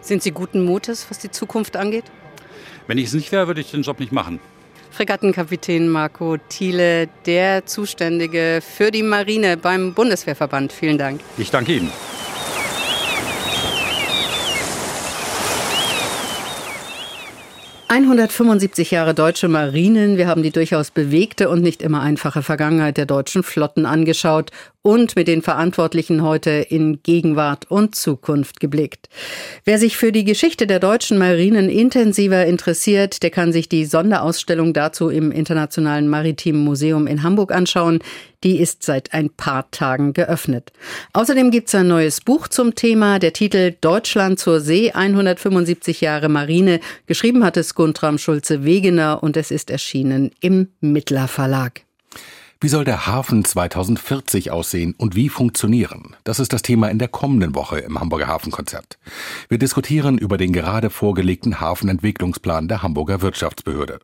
Sind Sie guten Mutes, was die Zukunft angeht? Wenn ich es nicht wäre, würde ich den Job nicht machen. Fregattenkapitän Marco Thiele, der Zuständige für die Marine beim Bundeswehrverband. Vielen Dank. Ich danke Ihnen. 175 Jahre deutsche Marinen. Wir haben die durchaus bewegte und nicht immer einfache Vergangenheit der deutschen Flotten angeschaut und mit den Verantwortlichen heute in Gegenwart und Zukunft geblickt. Wer sich für die Geschichte der deutschen Marinen intensiver interessiert, der kann sich die Sonderausstellung dazu im Internationalen Maritimen Museum in Hamburg anschauen. Die ist seit ein paar Tagen geöffnet. Außerdem gibt es ein neues Buch zum Thema. Der Titel Deutschland zur See 175 Jahre Marine. Geschrieben hat es Guntram Schulze-Wegener und es ist erschienen im Mittler Verlag. Wie soll der Hafen 2040 aussehen und wie funktionieren? Das ist das Thema in der kommenden Woche im Hamburger Hafenkonzert. Wir diskutieren über den gerade vorgelegten Hafenentwicklungsplan der Hamburger Wirtschaftsbehörde.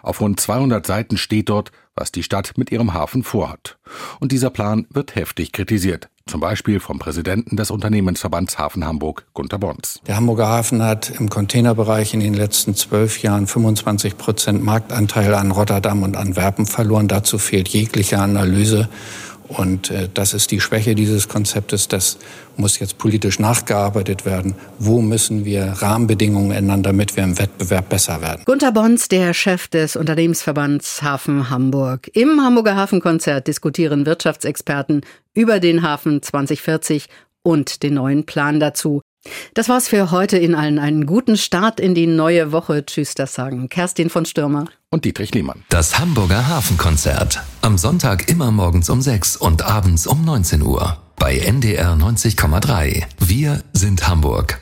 Auf rund 200 Seiten steht dort, was die Stadt mit ihrem Hafen vorhat. Und dieser Plan wird heftig kritisiert. Zum Beispiel vom Präsidenten des Unternehmensverbands Hafen Hamburg, Gunter Bons. Der Hamburger Hafen hat im Containerbereich in den letzten zwölf Jahren 25 Prozent Marktanteil an Rotterdam und Antwerpen verloren. Dazu fehlt jegliche Analyse und äh, das ist die Schwäche dieses Konzeptes. Das muss jetzt politisch nachgearbeitet werden. Wo müssen wir Rahmenbedingungen ändern, damit wir im Wettbewerb besser werden? Gunter Bons, der Chef des Unternehmensverbands Hafen Hamburg. Im Hamburger Hafenkonzert diskutieren Wirtschaftsexperten über den Hafen 2040 und den neuen Plan dazu. Das war's für heute in allen. Einen guten Start in die neue Woche. Tschüss, das sagen Kerstin von Stürmer und Dietrich Lehmann. Das Hamburger Hafenkonzert. Am Sonntag immer morgens um 6 und abends um 19 Uhr. Bei NDR 90,3. Wir sind Hamburg.